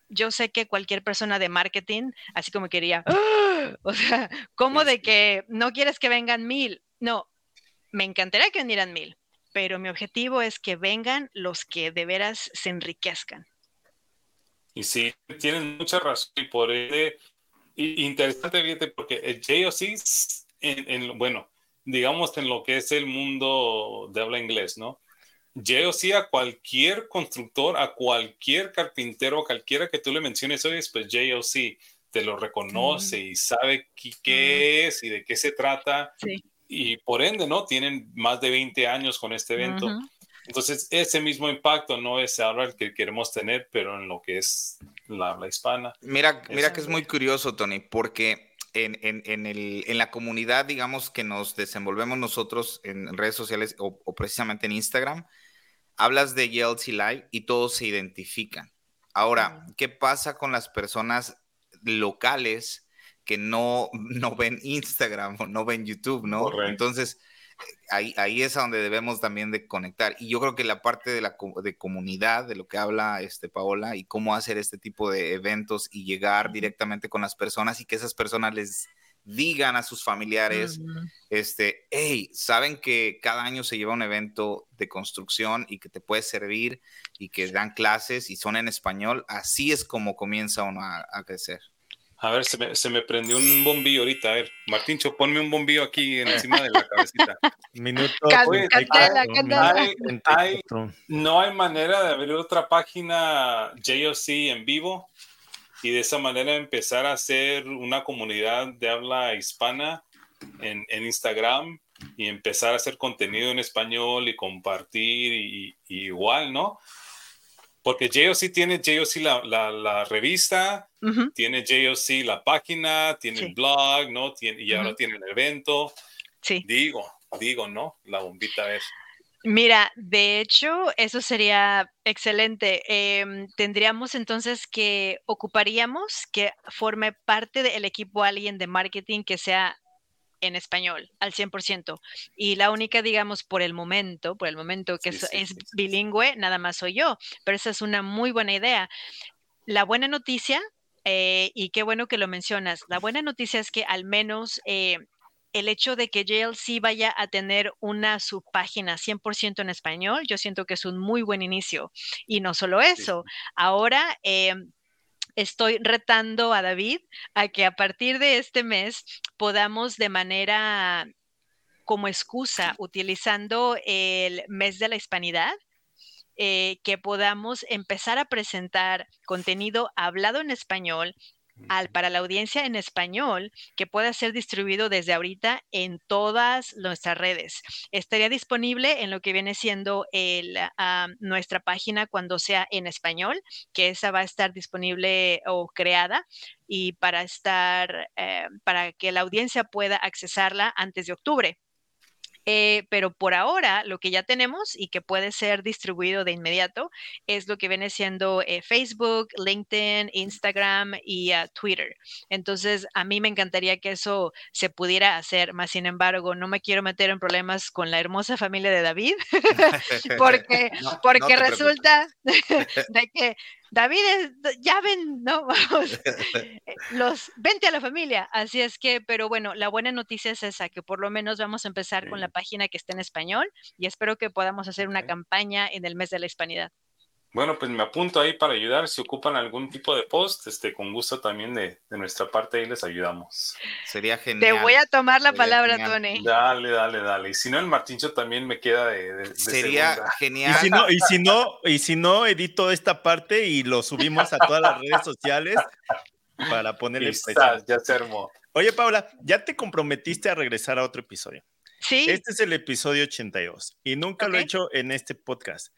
yo sé que cualquier persona de marketing, así como quería, ¡ah! o sea, ¿cómo de que no quieres que vengan mil? No, me encantaría que vinieran mil, pero mi objetivo es que vengan los que de veras se enriquezcan. Y sí, tienen mucha razón y por eso, interesante, porque el JOC, en, en, bueno, digamos, en lo que es el mundo de habla inglés, ¿no? JOC a cualquier constructor, a cualquier carpintero, a cualquiera que tú le menciones hoy, pues JOC te lo reconoce y sabe qué, es y de qué se trata. Y por ende, ¿no? Tienen más de 20 años con este evento. Entonces, ese mismo impacto no es ahora el que queremos tener, pero en lo que es la habla hispana. Mira, mira que es muy curioso, Tony, porque en, la comunidad, digamos, que nos desenvolvemos nosotros en redes sociales o, precisamente en Instagram, hablas de YLC Live y todos se identifican. Ahora, ¿qué pasa con las personas locales que no, no ven Instagram o no ven YouTube, no? Entonces, ahí, ahí es a donde debemos también de conectar. Y yo creo que la parte de la de comunidad, de lo que habla este Paola, y cómo hacer este tipo de eventos y llegar directamente con las personas y que esas personas les digan a sus familiares, este, hey, saben que cada año se lleva un evento de construcción y que te puede servir y que dan clases y son en español, así es como comienza uno a crecer. A ver, se me, se me, prendió un bombillo ahorita. A ver, Martincho, ponme un bombillo aquí encima de la cabecita. Minuto. no hay manera de abrir otra página JOC en vivo y de esa manera empezar a hacer una comunidad de habla hispana en, en Instagram y empezar a hacer contenido en español y compartir y, y igual, ¿no? Porque JOC tiene JOC la, la, la revista, tiene JOC la página, tiene el blog, ¿no? Tiene, y ahora tiene el evento. Sí. Digo, digo, ¿no? La bombita es. Mira, de hecho, eso sería excelente. Em, tendríamos entonces que ocuparíamos que forme parte del equipo alguien de marketing que sea en español al 100%. Y la única, digamos, por el momento, por el momento que es, bilingüe, nada más soy yo. Pero esa es una muy buena idea. La buena noticia, eh, y qué bueno que lo mencionas, la buena noticia es que al menos... Eh, el hecho de que JLC vaya a tener una subpágina 100% en español, yo siento que es un muy buen inicio. Y no solo eso, ahora em, estoy retando a David a que a partir de este mes podamos de manera como excusa, utilizando el mes de la hispanidad, eh, que podamos empezar a presentar contenido hablado en español al, para la audiencia en español que pueda ser distribuido desde ahorita en todas nuestras redes. Estaría disponible en lo que viene siendo el, ah, nuestra página cuando sea en español, que esa va a estar disponible o creada y para estar, eh, para que la audiencia pueda accesarla antes de octubre. Eh, pero por ahora lo que ya tenemos y que puede ser distribuido de inmediato es lo que viene siendo eh, Facebook, LinkedIn, Instagram y uh, Twitter. Entonces, a mí me encantaría que eso se pudiera hacer, más sin embargo, no me quiero meter en problemas con la hermosa familia de David, porque, porque resulta de que David, ya ven, ¿no? Vamos, eh, los, vente a la familia. Así es que, pero bueno, la buena noticia es esa, que por lo menos vamos a empezar con la página que está en español y espero que podamos hacer una campaña en el mes de la hispanidad. Bueno, pues me apunto ahí para ayudar. Si ocupan algún tipo de post, este, con gusto también de, nuestra parte ahí les ayudamos. Sería genial. Te voy a tomar la palabra, Tony. Dale, dale, dale. Y si no, el Martincho también me queda de, Sería genial. Y si, no, y si no, y si no, edito esta parte y lo subimos a todas las redes sociales para ponerle Está, ya se armó. Oye, Paula, ya te comprometiste a regresar a otro episodio. Sí. Este es el episodio 82 y nunca lo he hecho en este podcast.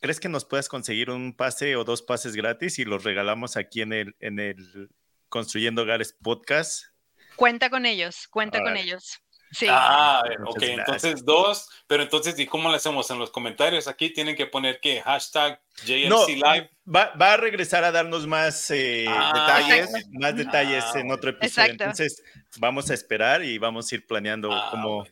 ¿Crees que nos puedas conseguir un pase o dos pases gratis y los regalamos aquí en el, en el Construyendo Hogares Podcast? Cuenta con ellos, cuenta con ellos. Sí. Ah, ok, entonces dos, pero entonces, ¿y cómo lo hacemos en los comentarios? Aquí tienen que poner que hashtag JLC Live. Va, va, a regresar a darnos más eh, ah, detalles, más detalles en otro episodio. Entonces, vamos a esperar y vamos a ir planeando ah, cómo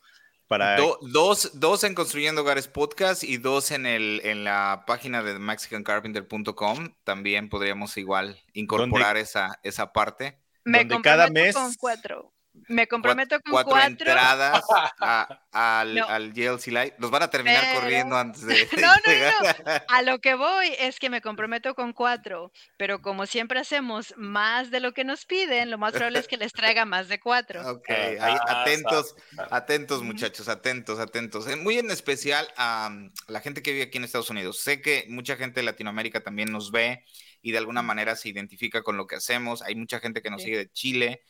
dos, dos en Construyendo Hogares Podcast y dos en, el, en la página de mexicancarpenter.com. También podríamos igual incorporar esa, esa parte. Me donde cada mes... con cuatro. Me comprometo con cuatro, cuatro. entradas al, al JLC Live. Nos van a terminar corriendo antes de. No, no, no. A lo que voy es que me comprometo con cuatro, pero como siempre hacemos más de lo que nos piden, lo más probable es que les traiga más de cuatro. Ok, ahí, atentos, atentos, muchachos, atentos, atentos. Eh, muy en especial a la gente que vive aquí en Estados Unidos. Sé que mucha gente de Latinoamérica también nos ve y de alguna manera se identifica con lo que hacemos. Hay mucha gente que nos sigue de Chile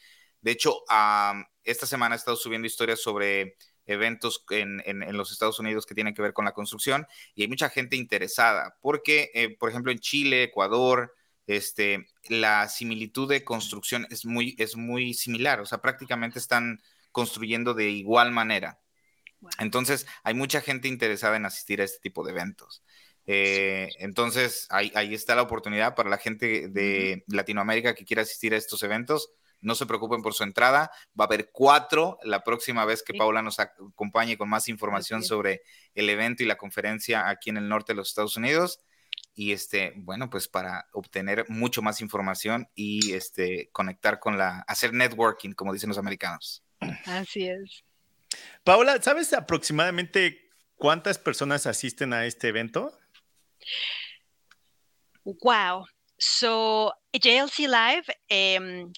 de hecho, esta semana he estado subiendo historias sobre eventos en, los Estados Unidos que tienen que ver con la construcción y hay mucha gente interesada porque, eh, por ejemplo, en Chile, Ecuador, este, la similitud de construcción es muy, es muy similar, o sea, prácticamente están construyendo de igual manera. Entonces, hay mucha gente interesada en asistir a este tipo de eventos. Eh, entonces, ahí, ahí, está la oportunidad para la gente de Latinoamérica que quiera asistir a estos eventos no se preocupen por su entrada. Va a haber cuatro la próxima vez que Paula nos acompañe con más información sobre el evento y la conferencia aquí en el norte de los Estados Unidos. Y este, bueno, pues para obtener mucho más información y este conectar con la, hacer networking, como dicen los americanos. Así es. Paula, ¿sabes aproximadamente cuántas personas asisten a este evento? Wow. So, JLC Live, em,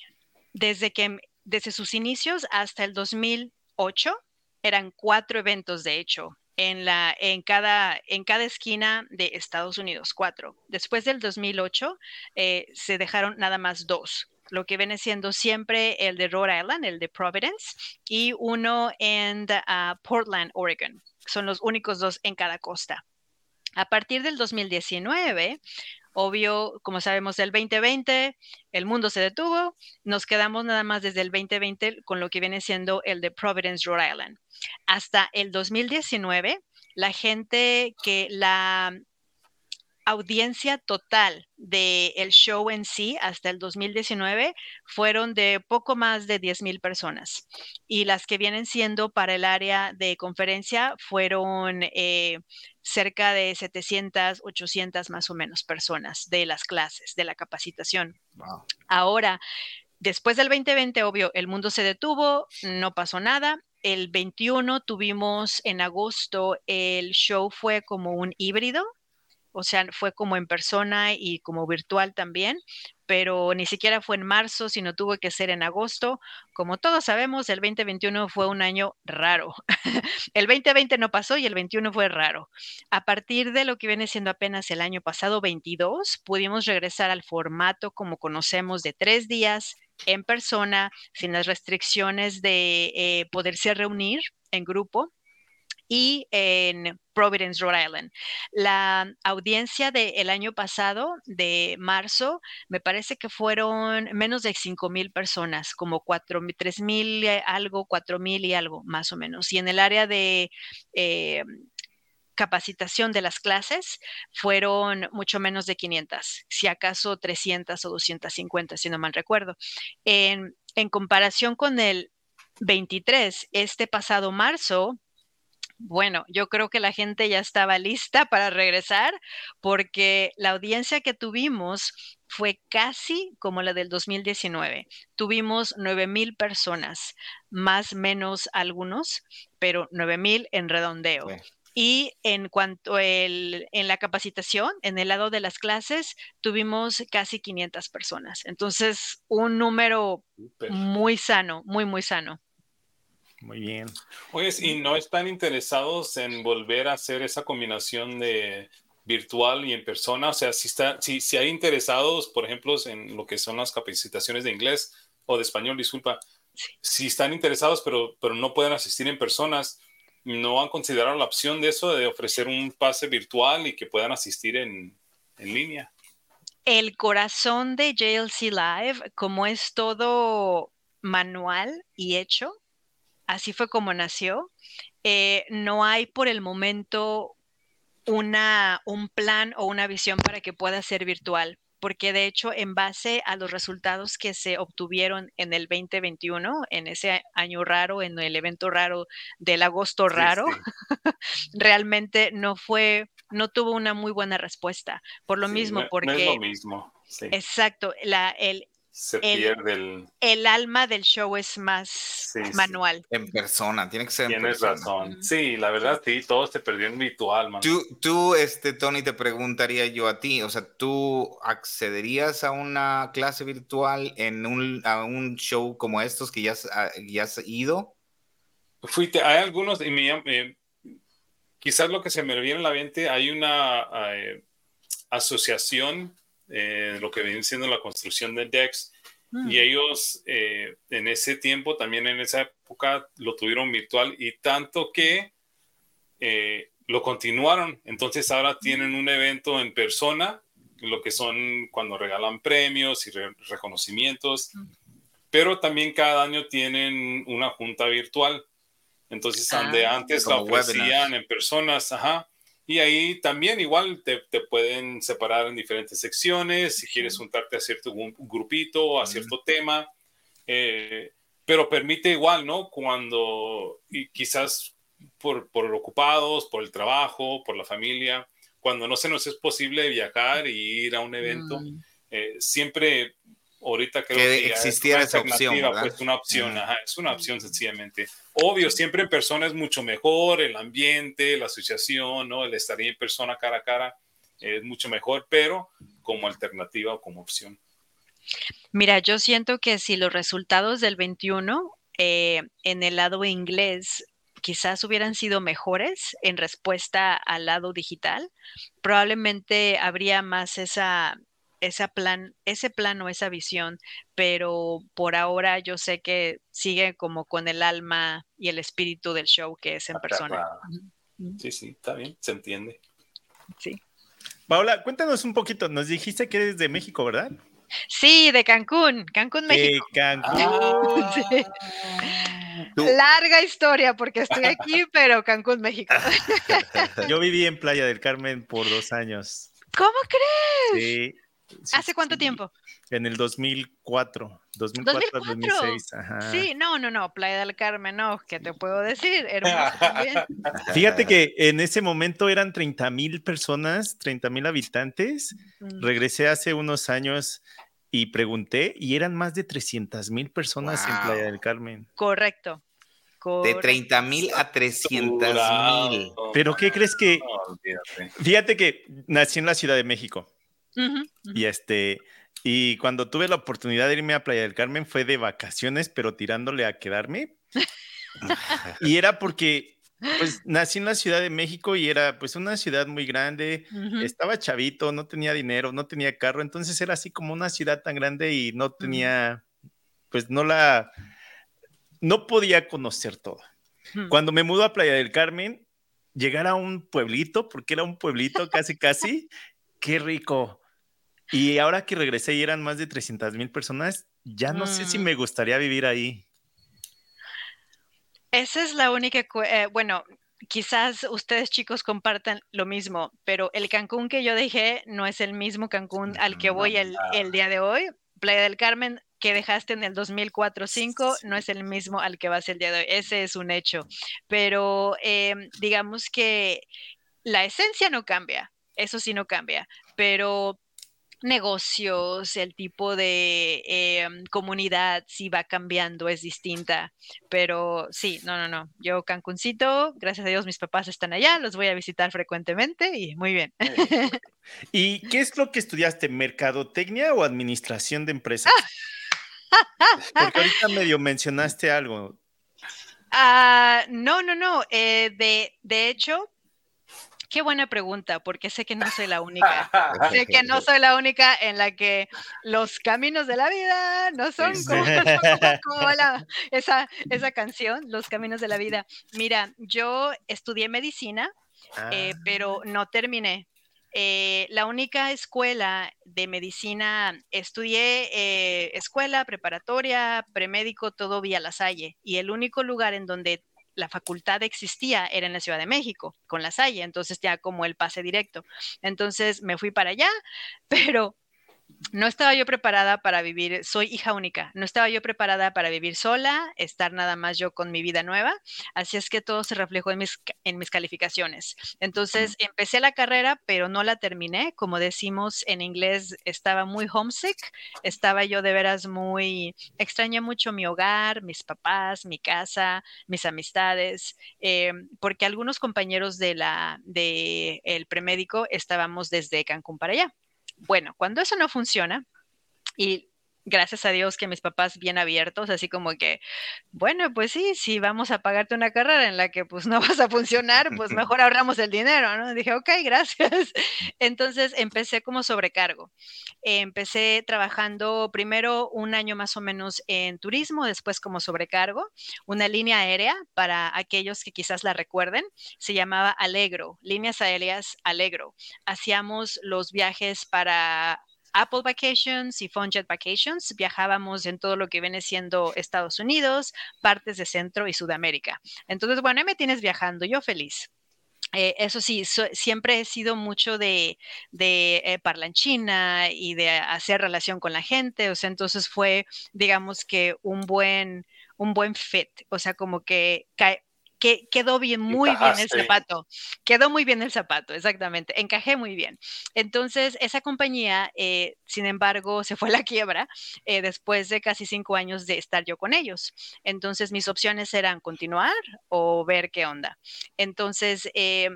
desde que desde sus inicios hasta el 2008 eran cuatro eventos de hecho en la en cada en cada esquina de Estados Unidos cuatro. Después del 2008 eh, se dejaron nada más dos lo que viene siendo siempre el de Rhode Island el de Providence y uno en uh, Portland Oregon. Son los únicos dos en cada costa. A partir del 2019 Obvio, como sabemos, del 2020 el mundo se detuvo, nos quedamos nada más desde el 2020 con lo que viene siendo el de Providence, Rhode Island. Hasta el 2019 la gente que la audiencia total del el show en sí hasta el 2019 fueron de poco más de 10 mil personas y las que vienen siendo para el área de conferencia fueron eh, cerca de 700, 800 más o menos personas de las clases, de la capacitación. Ahora, después del 2020, obvio, el mundo se detuvo, no pasó nada. El 21 tuvimos en agosto, el show fue como un híbrido, o sea, fue como en persona y como virtual también, pero ni siquiera fue en marzo, sino tuvo que ser en agosto. Como todos sabemos, el 2021 fue un año raro. el 2020 no pasó y el 21 fue raro. A partir de lo que viene siendo apenas el año pasado, 22, pudimos regresar al formato como conocemos de tres días en persona, sin las restricciones de eh, poderse reunir en grupo y en Providence, Rhode Island. La audiencia del año pasado, de marzo, me parece que fueron menos de 5 mil personas, como 4, 3 mil algo, 4 mil y algo, más o menos. Y en el área de... Eh, capacitación de las clases fueron mucho menos de 500, si acaso 300 o 250, si no mal recuerdo. En, en comparación con el 23, este pasado marzo, bueno, yo creo que la gente ya estaba lista para regresar porque la audiencia que tuvimos fue casi como la del 2019. Tuvimos 9 mil personas, más menos algunos, pero 9 mil en redondeo. Y en cuanto el, en la capacitación, en el lado de las clases, tuvimos casi 500 personas. Entonces, un número muy sano, muy, muy sano. Muy bien. Oye, ¿y no están interesados en volver a hacer esa combinación de virtual y en persona? O sea, si, está, si, si hay interesados, por ejemplo, en lo que son las capacitaciones de inglés o de español, disculpa, si están interesados pero, pero no pueden asistir en personas, ¿no han considerado la opción de eso, de ofrecer un pase virtual y que puedan asistir en, en línea? El corazón de JLC Live, como es todo manual y hecho, así fue como nació. Eh, no hay por el momento una, un plan o una visión para que pueda ser virtual, porque de hecho en base a los resultados que se obtuvieron en el 2021, en ese año raro, en el evento raro del agosto raro, realmente no fue, no tuvo una muy buena respuesta. Por lo mismo, porque... No es lo mismo. Exacto, la, el, se pierde el... El alma del show es más manual. En persona, tiene que ser en Tienes razón. Sí, la verdad, sí, todo se perdió en virtual, man. Tú, tú, este, Tony, te preguntaría yo a ti, o sea, ¿tú accederías a una clase virtual en un, a un show como estos que ya has, ah, ya has ido? Fuiste, hay algunos, y me, eh, quizás lo que se me viene a la mente, hay una eh, asociación eh, lo que viene siendo la construcción de DEX. Mm. Y ellos eh, en ese tiempo, también en esa época, lo tuvieron virtual y tanto que eh, lo continuaron. Entonces ahora tienen un evento en persona, lo que son cuando regalan premios y reconocimientos, mm. pero también cada año tienen una junta virtual. Entonces, donde ah, antes la ofrecían en personas, ajá, y ahí también igual te, te, pueden separar en diferentes secciones, si quieres juntarte a cierto un, grupito, a cierto tema, eh, pero permite igual, ¿no? Cuando y quizás por, por ocupados, por el trabajo, por la familia, cuando no se nos es posible viajar y ir a un evento, mm. eh, siempre ahorita creo que, existiera esa opción. Pues una opción, es una opción sencillamente. Obvio, siempre en persona es mucho mejor, el ambiente, la asociación, ¿no? el estar en persona cara a cara es mucho mejor, pero como alternativa o como opción. Mira, yo siento que si los resultados del 21 eh, en el lado inglés quizás hubieran sido mejores en respuesta al lado digital, probablemente habría más esa ese plan, ese plano, esa visión, pero por ahora yo sé que sigue como con el alma y el espíritu del show que es en persona. Sí, sí, está bien, se entiende. Sí. Paola, cuéntanos un poquito, nos dijiste que eres de México, ¿verdad? Sí, de Cancún, Cancún, México. De Cancún. Larga historia porque estoy aquí, pero Cancún, México. Yo viví en Playa del Carmen por dos años. ¿Cómo crees? Sí. ¿Hace cuánto tiempo? En el 2004, 2004, 2006. Sí, no, no, no, Playa del Carmen, no, ¿qué te puedo decir? Hermoso también. Fíjate que en ese momento eran 30 mil personas, 30 mil habitantes. Mm. Regresé hace unos años y pregunté y eran más de 300 mil personas en Playa del Carmen. Correcto. De 30 mil a 300 mil. Pero ¿qué crees que? Fíjate que nací en la Ciudad de México. Y este, y cuando tuve la oportunidad de irme a Playa del Carmen fue de vacaciones, pero tirándole a quedarme. y era porque pues nací en la Ciudad de México y era pues una ciudad muy grande, estaba chavito, no tenía dinero, no tenía carro, entonces era así como una ciudad tan grande y no tenía, pues no la, no podía conocer todo. Cuando me mudo a Playa del Carmen, llegar a un pueblito, porque era un pueblito casi, casi, qué rico. Y ahora que regresé y eran más de 300 mil personas, ya no sé si mm. me gustaría vivir ahí. Esa es la única, eh, bueno, quizás ustedes chicos compartan lo mismo, pero el Cancún que yo dejé no es el mismo Cancún al que voy el, el día de hoy. Playa del Carmen que dejaste en el 2004-5 no es el mismo al que vas el día de hoy. Ese es un hecho. Pero em, digamos que la esencia no cambia, eso sí no cambia, pero negocios, el tipo de em, comunidad sí va cambiando, es distinta. Pero sí, no, no, no. Yo Cancuncito, gracias a Dios mis papás están allá, los voy a visitar frecuentemente y muy bien. ¿Y qué es lo que estudiaste? ¿Mercadotecnia o administración de empresas? Porque ahorita medio mencionaste algo. Ah, no, no, no. Eh, de, de hecho, Qué buena pregunta, porque sé que no soy la única. sé que no soy la única en la que los caminos de la vida no son como, esa, esa canción, Los caminos de la vida. Mira, yo estudié medicina, eh, ah. pero no terminé. Eh, la única escuela de medicina, estudié eh, escuela, preparatoria, premédico, todo vía La Salle. Y el único lugar en donde la facultad existía era en la Ciudad de México, con la Salle, entonces ya como el pase directo. Entonces me fui para allá, pero no estaba yo preparada para vivir, soy hija única, no estaba yo preparada para vivir sola, estar nada más yo con mi vida nueva, así es que todo se reflejó en mis, en mis calificaciones. Entonces empecé la carrera, pero no la terminé, como decimos en inglés, estaba muy homesick, estaba yo de veras muy, extrañé mucho mi hogar, mis papás, mi casa, mis amistades, eh, porque algunos compañeros de la, de el premédico estábamos desde Cancún para allá. Bueno, cuando eso no funciona, y gracias a Dios que mis papás bien abiertos, así como que, bueno, pues sí, si vamos a pagarte una carrera en la que pues no vas a funcionar, pues mejor ahorramos el dinero, ¿no? Dije, ok, gracias. Entonces empecé como sobrecargo. Empecé trabajando primero un año más o menos en turismo, después como sobrecargo, una línea aérea para aquellos que quizás la recuerden, se llamaba Alegro, líneas aéreas Alegro. Hacíamos los viajes para Apple Vacations y Funjet Vacations. Viajábamos en todo lo que viene siendo Estados Unidos, partes de Centro y Sudamérica. Entonces, bueno, ahí me tienes viajando, yo feliz. Eh, eso sí, siempre he sido mucho de, de eh, parlanchina y de hacer relación con la gente, o sea, entonces fue, digamos que un buen, un buen fit, o sea, como que que quedó bien, muy bien el zapato. Quedó muy bien el zapato, exactamente. Encajé muy bien. Entonces, esa compañía, eh, sin embargo, se fue a la quiebra eh, después de casi cinco años de estar yo con ellos. Entonces, mis opciones eran continuar o ver qué onda. Entonces, eh,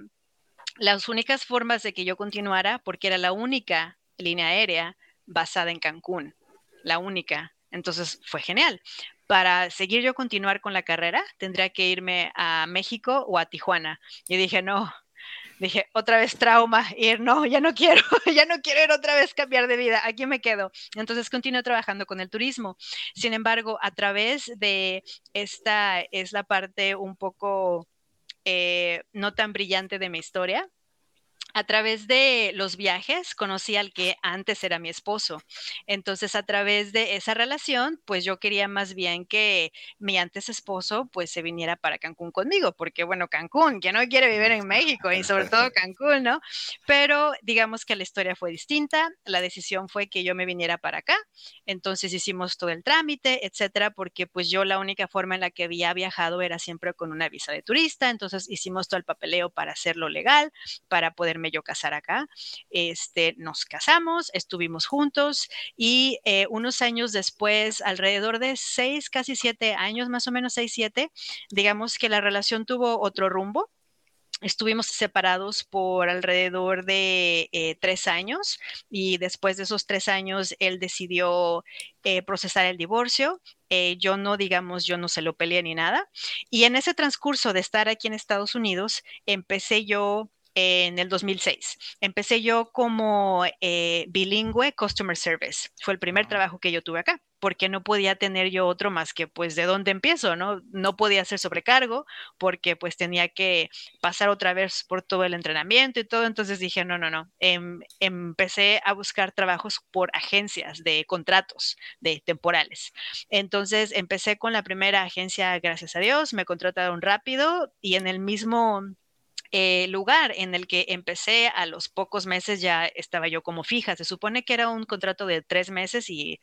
las únicas formas de que yo continuara, porque era la única línea aérea basada en Cancún, la única. Entonces fue genial para seguir yo continuar con la carrera, tendría que irme a México o a Tijuana. Y dije, no, dije, otra vez trauma, ir, no, ya no quiero, ya no quiero ir otra vez cambiar de vida, aquí me quedo. Entonces continué trabajando con el turismo. Sin embargo, a través de esta, es la parte un poco eh, no tan brillante de mi historia, a través de los viajes conocí al que antes era mi esposo. Entonces, a través de esa relación, pues yo quería más bien que mi antes esposo pues se viniera para Cancún conmigo, porque bueno, Cancún, que no quiere vivir en México y sobre todo Cancún, ¿no? Pero digamos que la historia fue distinta, la decisión fue que yo me viniera para acá, entonces hicimos todo el trámite, etcétera, porque pues yo la única forma en la que había viajado era siempre con una visa de turista, entonces hicimos todo el papeleo para hacerlo legal, para poderme yo casar acá. Este, nos casamos, estuvimos juntos y eh, unos años después, alrededor de seis, casi siete años, más o menos seis, siete, digamos que la relación tuvo otro rumbo Estuvimos separados por alrededor de eh, tres años y después de esos tres años él decidió eh, procesar el divorcio. yo no, digamos, yo no se lo peleé ni nada. Y en ese transcurso de estar aquí en Estados Unidos, empecé yo en el 2006. Empecé yo como eh, bilingüe Customer Service. Fue el primer trabajo que yo tuve acá, porque no podía tener yo otro más que pues de dónde empiezo, ¿no? No podía hacer sobrecargo porque pues tenía que pasar otra vez por todo el entrenamiento y todo. Entonces dije, no, no, no. Em, empecé a buscar trabajos por agencias de contratos, de temporales. Entonces empecé con la primera agencia, gracias a Dios, me contrataron rápido y en el mismo eh, lugar en el que empecé a los pocos meses ya estaba yo como fija. Se supone que era un contrato de tres meses y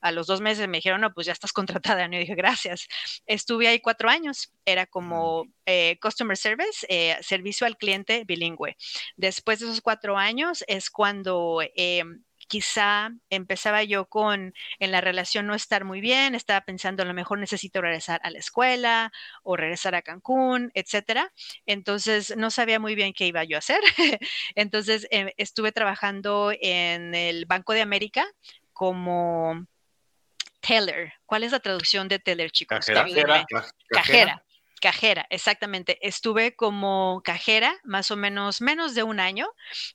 a los dos meses me dijeron, no, pues ya estás contratada. Y yo dije, gracias. Estuve ahí cuatro años, era como eh, Customer Service, eh, servicio al cliente bilingüe. Después de esos cuatro años es cuando em, quizá empezaba yo con en la relación no estar muy bien, estaba pensando a lo mejor necesito regresar a la escuela o regresar a Cancún, etcétera. Entonces no sabía muy bien qué iba yo a hacer. Entonces eh, estuve trabajando en el Banco de América como teller. ¿Cuál es la traducción de teller, chicos? Cajera. Cajera. Cajera, exactamente. Estuve como cajera más o menos menos de un año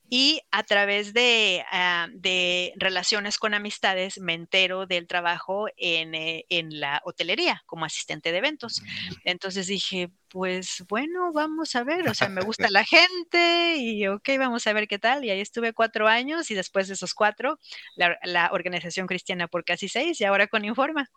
y a través de, ah, de relaciones con amistades me entero del trabajo en, eh, en, la hotelería como asistente de eventos. Mm. Entonces dije, pues bueno, vamos a ver, o sea, me gusta la gente y ok, vamos a ver qué tal. Y ahí estuve cuatro años y después de esos cuatro, la, la organización cristiana por casi seis y ahora con Informa.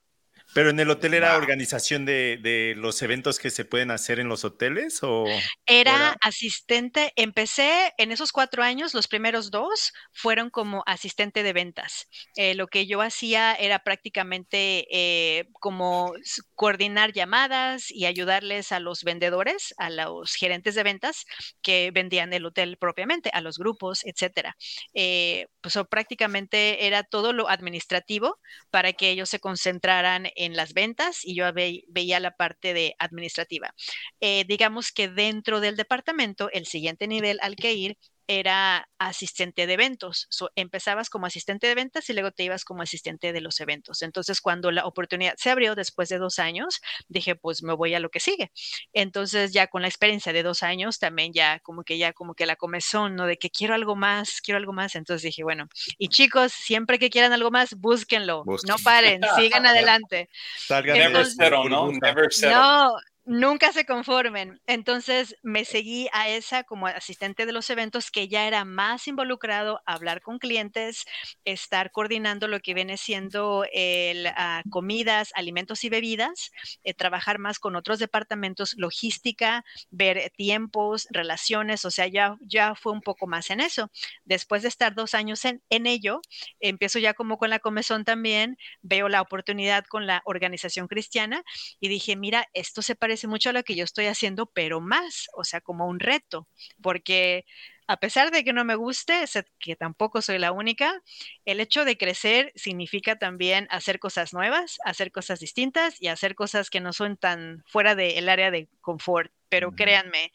¿Pero en el hotel era organización de, los eventos que se pueden hacer en los hoteles? O, era, asistente, empecé en esos cuatro años, los primeros dos fueron como asistente de ventas. Eh, lo que yo hacía era prácticamente eh, como coordinar llamadas y ayudarles a los vendedores, a los gerentes de ventas que vendían el hotel propiamente, a los grupos, etcétera. Eh, pues prácticamente era todo lo administrativo para que ellos se concentraran en las ventas y yo veía la parte de administrativa. Eh, digamos que dentro del departamento, el siguiente nivel al que ir era asistente de eventos. empezabas como asistente de ventas y luego te ibas como asistente de los eventos. Entonces, cuando la oportunidad se abrió después de dos años, dije, pues me voy a lo que sigue. Entonces, ya con la experiencia de dos años, también ya como que ya como que la comezón, ¿no? De que quiero algo más, quiero algo más. Entonces dije, bueno, y chicos, siempre que quieran algo más, búsquenlo. No paren, sigan adelante. Never settle, ¿no? Never settle. No, nunca se conformen. Entonces me seguí a esa como asistente de los eventos que ya era más involucrado a hablar con clientes, estar coordinando lo que viene siendo el, ah, comidas, alimentos y bebidas, eh, trabajar más con otros departamentos, logística, ver tiempos, relaciones, o sea, ya, ya fue un poco más en eso. Después de estar dos años en, en ello, empiezo ya como con la comezón también, veo la oportunidad con la organización cristiana y dije, mira, esto se parece mucho a lo que yo estoy haciendo, pero más, o sea, como un reto, porque a pesar de que no me guste, que tampoco soy la única, el hecho de crecer significa también hacer cosas nuevas, hacer cosas distintas y hacer cosas que no son tan fuera del área de confort. Pero créanme,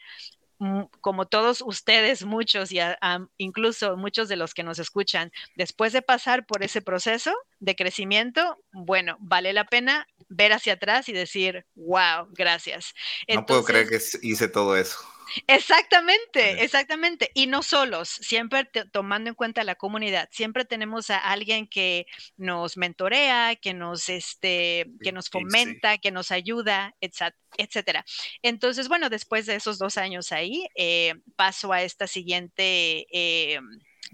como todos ustedes, muchos y incluso muchos de los que nos escuchan, después de pasar por ese proceso de crecimiento, bueno, vale la pena ver hacia atrás y decir, wow, gracias. no puedo creer que hice todo eso. Exactamente, exactamente. Y no solos, siempre tomando en cuenta la comunidad, siempre tenemos a alguien que nos mentorea, que nos, este, que nos fomenta, que nos ayuda, etcétera. Entonces, bueno, después de esos dos años ahí, eh, paso a esta siguiente... Eh,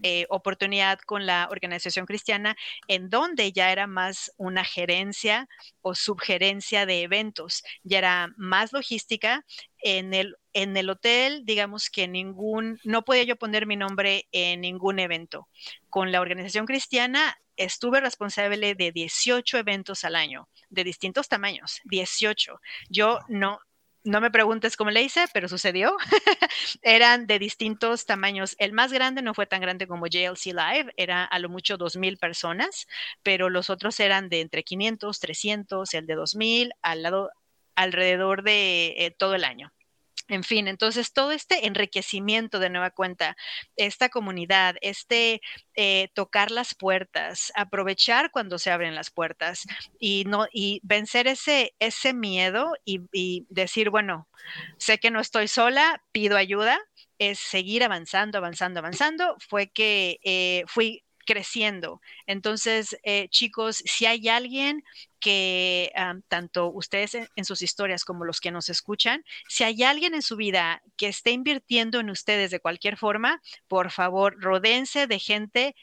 eh, oportunidad con la organización cristiana, en donde ya era más una gerencia o subgerencia de eventos, ya era más logística. En el, en el hotel, digamos que ningún, no podía yo poner mi nombre en ningún evento. Con la organización cristiana estuve responsable de 18 eventos al año, de distintos tamaños, 18. Yo no, no me preguntes cómo le hice, pero sucedió. Eran de distintos tamaños. El más grande no fue tan grande como JLC Live, era a lo mucho 2.000 personas, pero los otros eran de entre 500, 300, el de 2.000, al lado, alrededor de eh, todo el año. En fin, entonces todo este enriquecimiento de nueva cuenta, esta comunidad, este eh, tocar las puertas, aprovechar cuando se abren las puertas y no y vencer ese ese miedo y, decir bueno, sé que no estoy sola, pido ayuda, es seguir avanzando, avanzando, avanzando. Fue que eh, fui creciendo. Entonces, eh, chicos, si hay alguien que tanto ustedes en, sus historias como los que nos escuchan, si hay alguien en su vida que esté invirtiendo en ustedes de cualquier forma, por favor, rodense de gente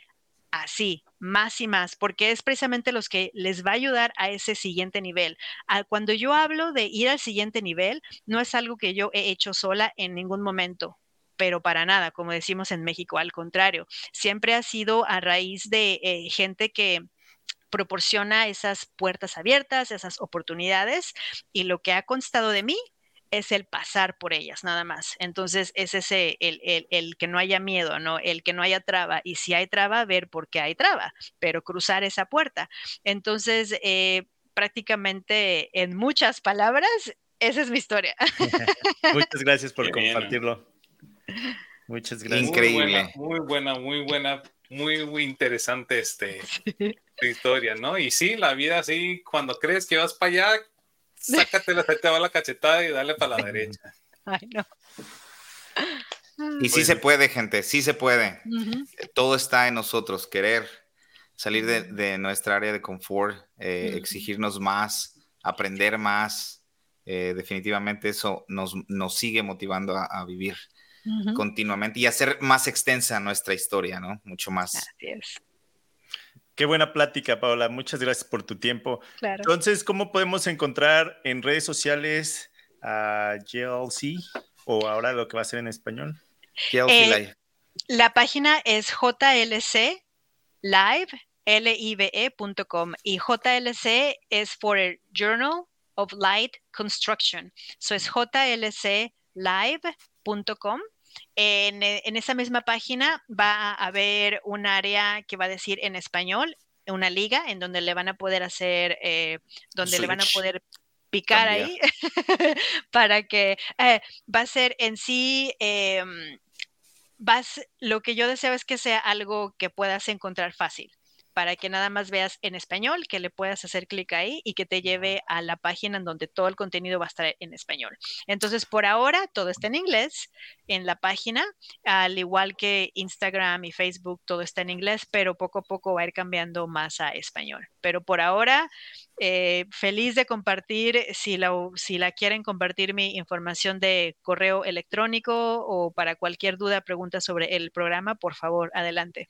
así, más y más, porque es precisamente los que les va a ayudar a ese siguiente nivel. Ah, cuando yo hablo de ir al siguiente nivel, no es algo que yo he hecho sola en ningún momento pero para nada, como decimos en México, al contrario, siempre ha sido a raíz de eh, gente que proporciona esas puertas abiertas, esas oportunidades, y lo que ha constado de mí es el pasar por ellas, nada más. Entonces, es ese, el, que no haya miedo, ¿no? El que no haya traba. Y si hay traba, ver por qué hay traba, pero cruzar esa puerta. Entonces, eh, prácticamente en muchas palabras, esa es mi historia. Muchas gracias por compartirlo. Muchas gracias. Increíble. Muy buena, muy buena, muy, muy, interesante este, historia, ¿no? Y sí, la vida así, cuando crees que vas para allá, sácate la, te va la cachetada y dale para la derecha. Ay, no. Y sí se puede, gente, sí se puede. Todo está en nosotros, querer salir de, nuestra área de confort, eh, exigirnos más, aprender más. Eh, definitivamente eso nos, nos sigue motivando a vivir continuamente y hacer más extensa nuestra historia, ¿no? Mucho más. Así es. Qué buena plática, Paola. Muchas gracias por tu tiempo. Entonces, ¿cómo podemos encontrar en redes sociales a GLC o ahora lo que va a ser en español? GLC eh, Live. La página es JLC Live, L-I-V-E.com y JLC es for el Journal of Light Construction. So es jlclive.com eh, en, esa misma página va a haber un área que va a decir en español, una liga en donde le van a poder hacer, eh, donde le van a poder picar ahí para que eh, va a ser en sí, em, vas, lo que yo deseo es que sea algo que puedas encontrar fácil para que nada más veas en español, que le puedas hacer clic ahí y que te lleve a la página en donde todo el contenido va a estar en español. Entonces, por ahora, todo está en inglés en la página, al igual que Instagram y Facebook, todo está en inglés, pero poco a poco va a ir cambiando más a español. Pero por ahora, eh, feliz de compartir, si la, si la quieren compartir mi información de correo electrónico o para cualquier duda, pregunta sobre el programa, por favor, adelante.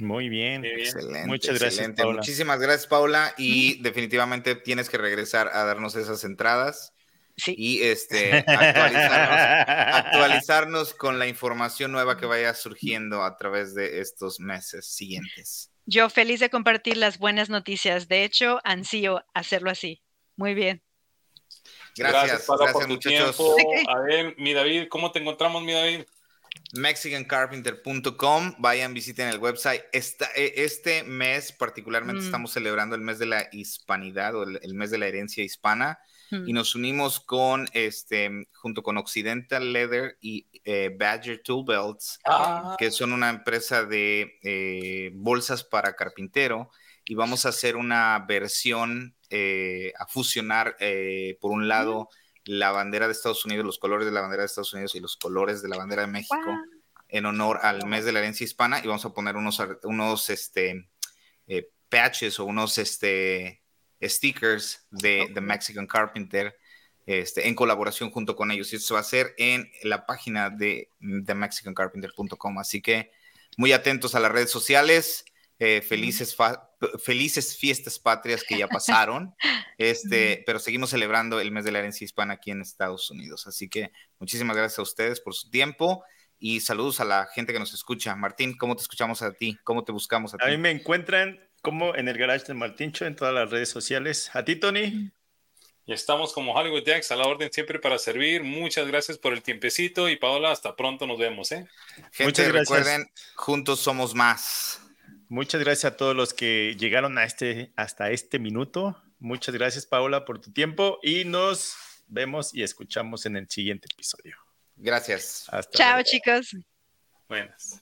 Muy bien. Excelente. Muchas gracias. Paula. Muchísimas gracias, Paula. Y definitivamente tienes que regresar a darnos esas entradas. Sí. Y este, actualizarnos, con la información nueva que vaya surgiendo a través de estos meses siguientes. Yo feliz de compartir las buenas noticias. De hecho, ansío hacerlo así. Muy bien. Gracias, gracias, muchachos. A ver, mi David, ¿cómo te encontramos, mi David? mexicancarpenter.com. Vayan, visiten el website. E, este mes, particularmente, mm. estamos celebrando el mes de la hispanidad o el, mes de la herencia hispana. Mm. Y nos unimos con, este, junto con Occidental Leather y eh, Badger Tool Belts, ah. que son una empresa de eh, bolsas para carpintero. Y vamos a hacer una versión eh, a fusionar, por un lado, la bandera de Estados Unidos, los colores de la bandera de Estados Unidos y los colores de la bandera de México en honor al mes de la herencia hispana y vamos a poner unos, unos este, eh, patches o unos este, stickers de The Mexican Carpenter este, en colaboración junto con ellos. Y esto va a ser en la página de themexicancarpenter.com. Así que muy atentos a las redes sociales. Eh, felices, felices fiestas patrias que ya pasaron, este, pero seguimos celebrando el mes de la herencia hispana aquí en Estados Unidos. Así que muchísimas gracias a ustedes por su tiempo y saludos a la gente que nos escucha. Martín, ¿cómo te escuchamos a ti? ¿Cómo te buscamos a ti? A mí me encuentran como en el garage de Martincho en todas las redes sociales. ¿A ti, Tony? Y estamos como Hollywood Jacks a la orden siempre para servir. Muchas gracias por el tiempecito y Paola, hasta pronto nos vemos. ¿eh? Gente, Muchas gracias. recuerden, juntos somos más. Muchas gracias a todos los que llegaron a este, hasta este minuto. Muchas gracias, Paola, por tu tiempo y nos vemos y escuchamos en el siguiente episodio. Gracias. Chao, chicos. Buenas.